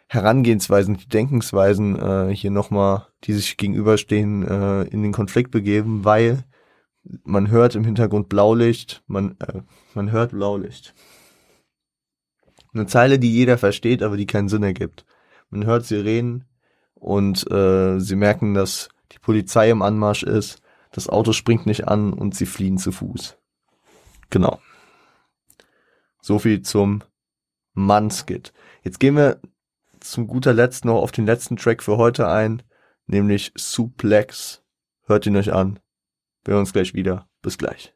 Herangehensweisen, die Denkensweisen äh, hier nochmal, die sich gegenüberstehen, äh, in den Konflikt begeben, weil man hört im Hintergrund Blaulicht, man, äh, man hört Blaulicht. Eine Zeile, die jeder versteht, aber die keinen Sinn ergibt. Man hört sie reden und äh, sie merken, dass die Polizei im Anmarsch ist das Auto springt nicht an und sie fliehen zu Fuß. Genau. So viel zum Manskit. Jetzt gehen wir zum guter Letzt noch auf den letzten Track für heute ein, nämlich Suplex. Hört ihn euch an. Wir hören uns gleich wieder. Bis gleich.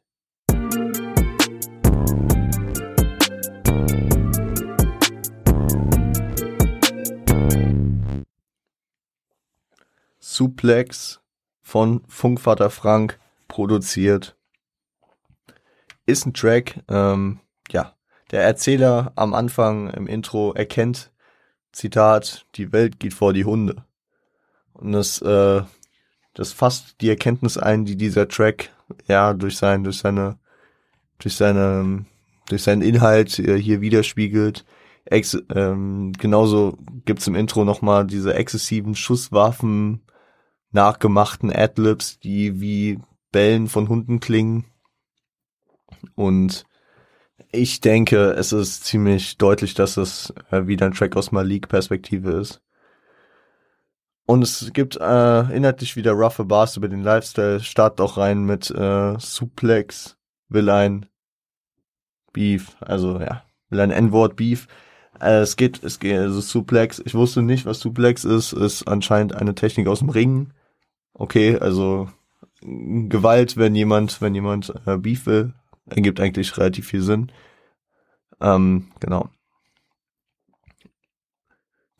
Suplex von Funkvater Frank produziert. Ist ein Track, ähm, ja, der Erzähler am Anfang im Intro erkennt, Zitat, die Welt geht vor die Hunde. Und das, äh, das fasst die Erkenntnis ein, die dieser Track, ja, durch sein, durch seine, durch seine, durch seinen Inhalt äh, hier widerspiegelt. Ex ähm, genauso gibt's im Intro nochmal diese exzessiven Schusswaffen, nachgemachten Adlibs, die wie Bellen von Hunden klingen. Und ich denke, es ist ziemlich deutlich, dass es äh, wieder ein Track aus Malik-Perspektive ist. Und es gibt äh, inhaltlich wieder roughe Bars über den Lifestyle. Startet auch rein mit äh, Suplex, will ein Beef, also ja, will ein N-Wort Beef. Äh, es geht, es geht, also Suplex. Ich wusste nicht, was Suplex ist. Ist anscheinend eine Technik aus dem Ringen okay, also Gewalt, wenn jemand, wenn jemand äh, Beef will, ergibt eigentlich relativ viel Sinn. Ähm, genau.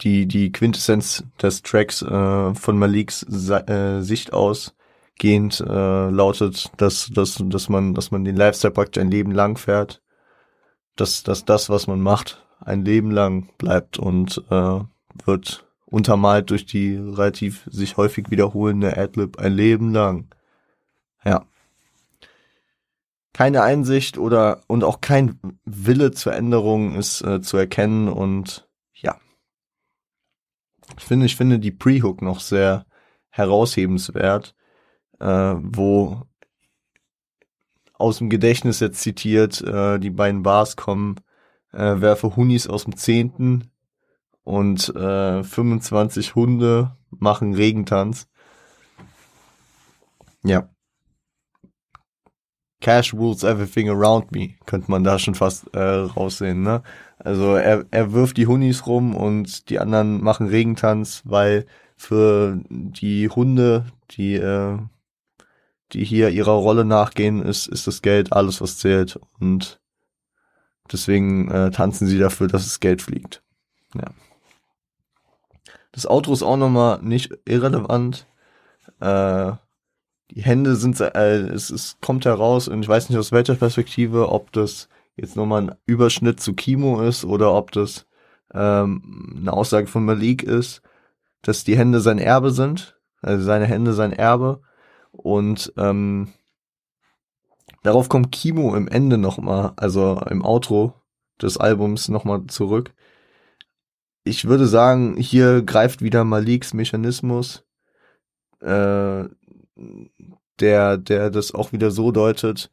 Die, die Quintessenz des Tracks äh, von Maliks äh, Sicht aus gehend äh, lautet, dass, dass, dass man, dass man den Lifestyle praktisch ein Leben lang fährt, dass, dass das, was man macht, ein Leben lang bleibt und äh, wird untermalt durch die relativ sich häufig wiederholende Adlib ein Leben lang. Ja. Keine Einsicht oder und auch kein Wille zur Änderung ist äh, zu erkennen und ja. Ich finde, ich finde die Pre-Hook noch sehr heraushebenswert, äh, wo aus dem Gedächtnis jetzt zitiert, äh, die beiden Bars kommen, äh, werfe Hunis aus dem Zehnten, und äh, 25 Hunde machen Regentanz. Ja. Cash rules everything around me, könnte man da schon fast äh, raussehen, ne? Also er, er wirft die Hunis rum und die anderen machen Regentanz, weil für die Hunde, die, äh, die hier ihrer Rolle nachgehen, ist, ist das Geld alles, was zählt. Und deswegen äh, tanzen sie dafür, dass das Geld fliegt. Ja. Das Outro ist auch nochmal nicht irrelevant. Äh, die Hände sind, äh, es, es kommt heraus und ich weiß nicht aus welcher Perspektive, ob das jetzt nochmal ein Überschnitt zu Kimo ist oder ob das ähm, eine Aussage von Malik ist, dass die Hände sein Erbe sind, also seine Hände sein Erbe. Und ähm, darauf kommt Kimo im Ende nochmal, also im Outro des Albums nochmal zurück. Ich würde sagen, hier greift wieder Maliks Mechanismus, äh, der, der das auch wieder so deutet,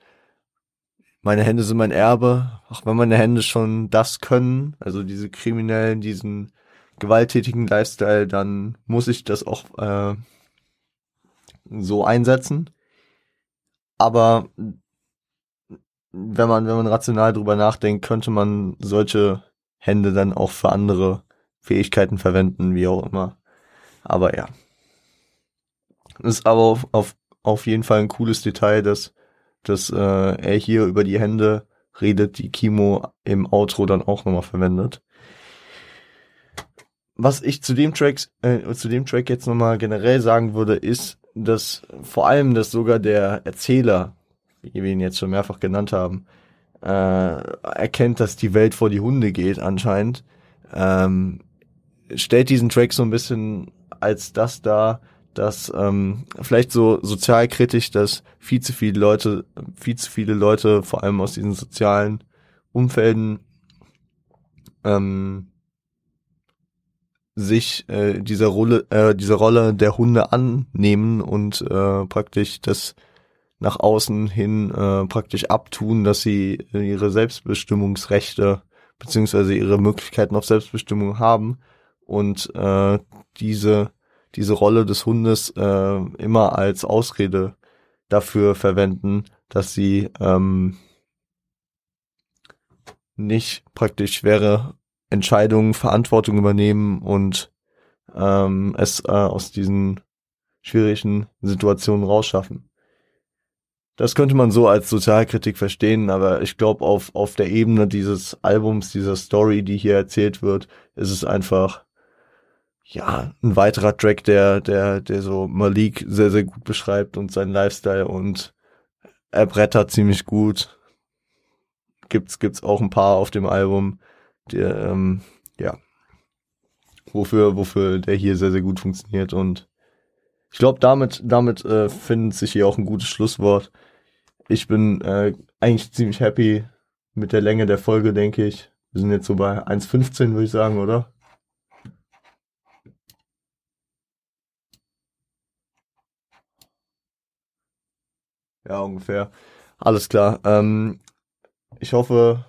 meine Hände sind mein Erbe, auch wenn meine Hände schon das können, also diese kriminellen, diesen gewalttätigen Lifestyle, dann muss ich das auch äh, so einsetzen. aber wenn man, wenn man rational drüber nachdenkt, könnte man solche Hände dann auch für andere Fähigkeiten verwenden, wie auch immer. Aber ja. Ist aber auf, auf, auf jeden Fall ein cooles Detail, dass, dass äh, er hier über die Hände redet, die Kimo im Outro dann auch nochmal verwendet. Was ich zu dem Track, äh, zu dem Track jetzt nochmal generell sagen würde, ist, dass vor allem, dass sogar der Erzähler, wie wir ihn jetzt schon mehrfach genannt haben, äh, erkennt, dass die Welt vor die Hunde geht anscheinend, ähm, stellt diesen Track so ein bisschen als das dar, dass ähm, vielleicht so sozialkritisch, dass viel zu viele Leute, viel zu viele Leute, vor allem aus diesen sozialen Umfelden, ähm, sich äh, dieser Rolle, äh, diese Rolle der Hunde annehmen und äh, praktisch das nach außen hin äh, praktisch abtun, dass sie ihre Selbstbestimmungsrechte beziehungsweise ihre Möglichkeiten auf Selbstbestimmung haben und äh, diese diese Rolle des Hundes äh, immer als Ausrede dafür verwenden, dass sie ähm, nicht praktisch schwere Entscheidungen, Verantwortung übernehmen und ähm, es äh, aus diesen schwierigen Situationen rausschaffen. Das könnte man so als Sozialkritik verstehen, aber ich glaube, auf, auf der Ebene dieses Albums, dieser Story, die hier erzählt wird, ist es einfach, ja, ein weiterer Track, der, der, der so Malik sehr, sehr gut beschreibt und seinen Lifestyle und er brettert ziemlich gut. Gibt's, gibt's auch ein paar auf dem Album, der, ähm, ja, wofür, wofür der hier sehr, sehr gut funktioniert und ich glaube, damit, damit äh, findet sich hier auch ein gutes Schlusswort. Ich bin äh, eigentlich ziemlich happy mit der Länge der Folge, denke ich. Wir sind jetzt so bei 1,15, würde ich sagen, oder? Ja, ungefähr. Alles klar. Ähm, ich hoffe,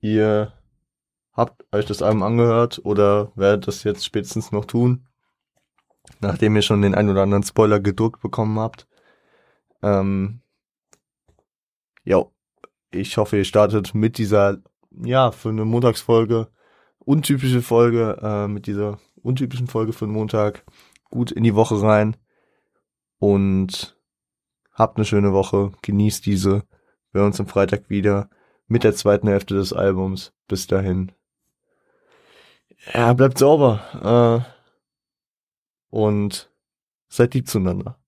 ihr habt euch das Album angehört oder werdet das jetzt spätestens noch tun, nachdem ihr schon den ein oder anderen Spoiler gedruckt bekommen habt. Ähm, ja, ich hoffe, ihr startet mit dieser, ja, für eine Montagsfolge, untypische Folge, äh, mit dieser untypischen Folge für den Montag gut in die Woche rein und habt eine schöne Woche, genießt diese. Wir hören uns am Freitag wieder mit der zweiten Hälfte des Albums. Bis dahin. Ja, bleibt sauber. Äh, und seid lieb zueinander.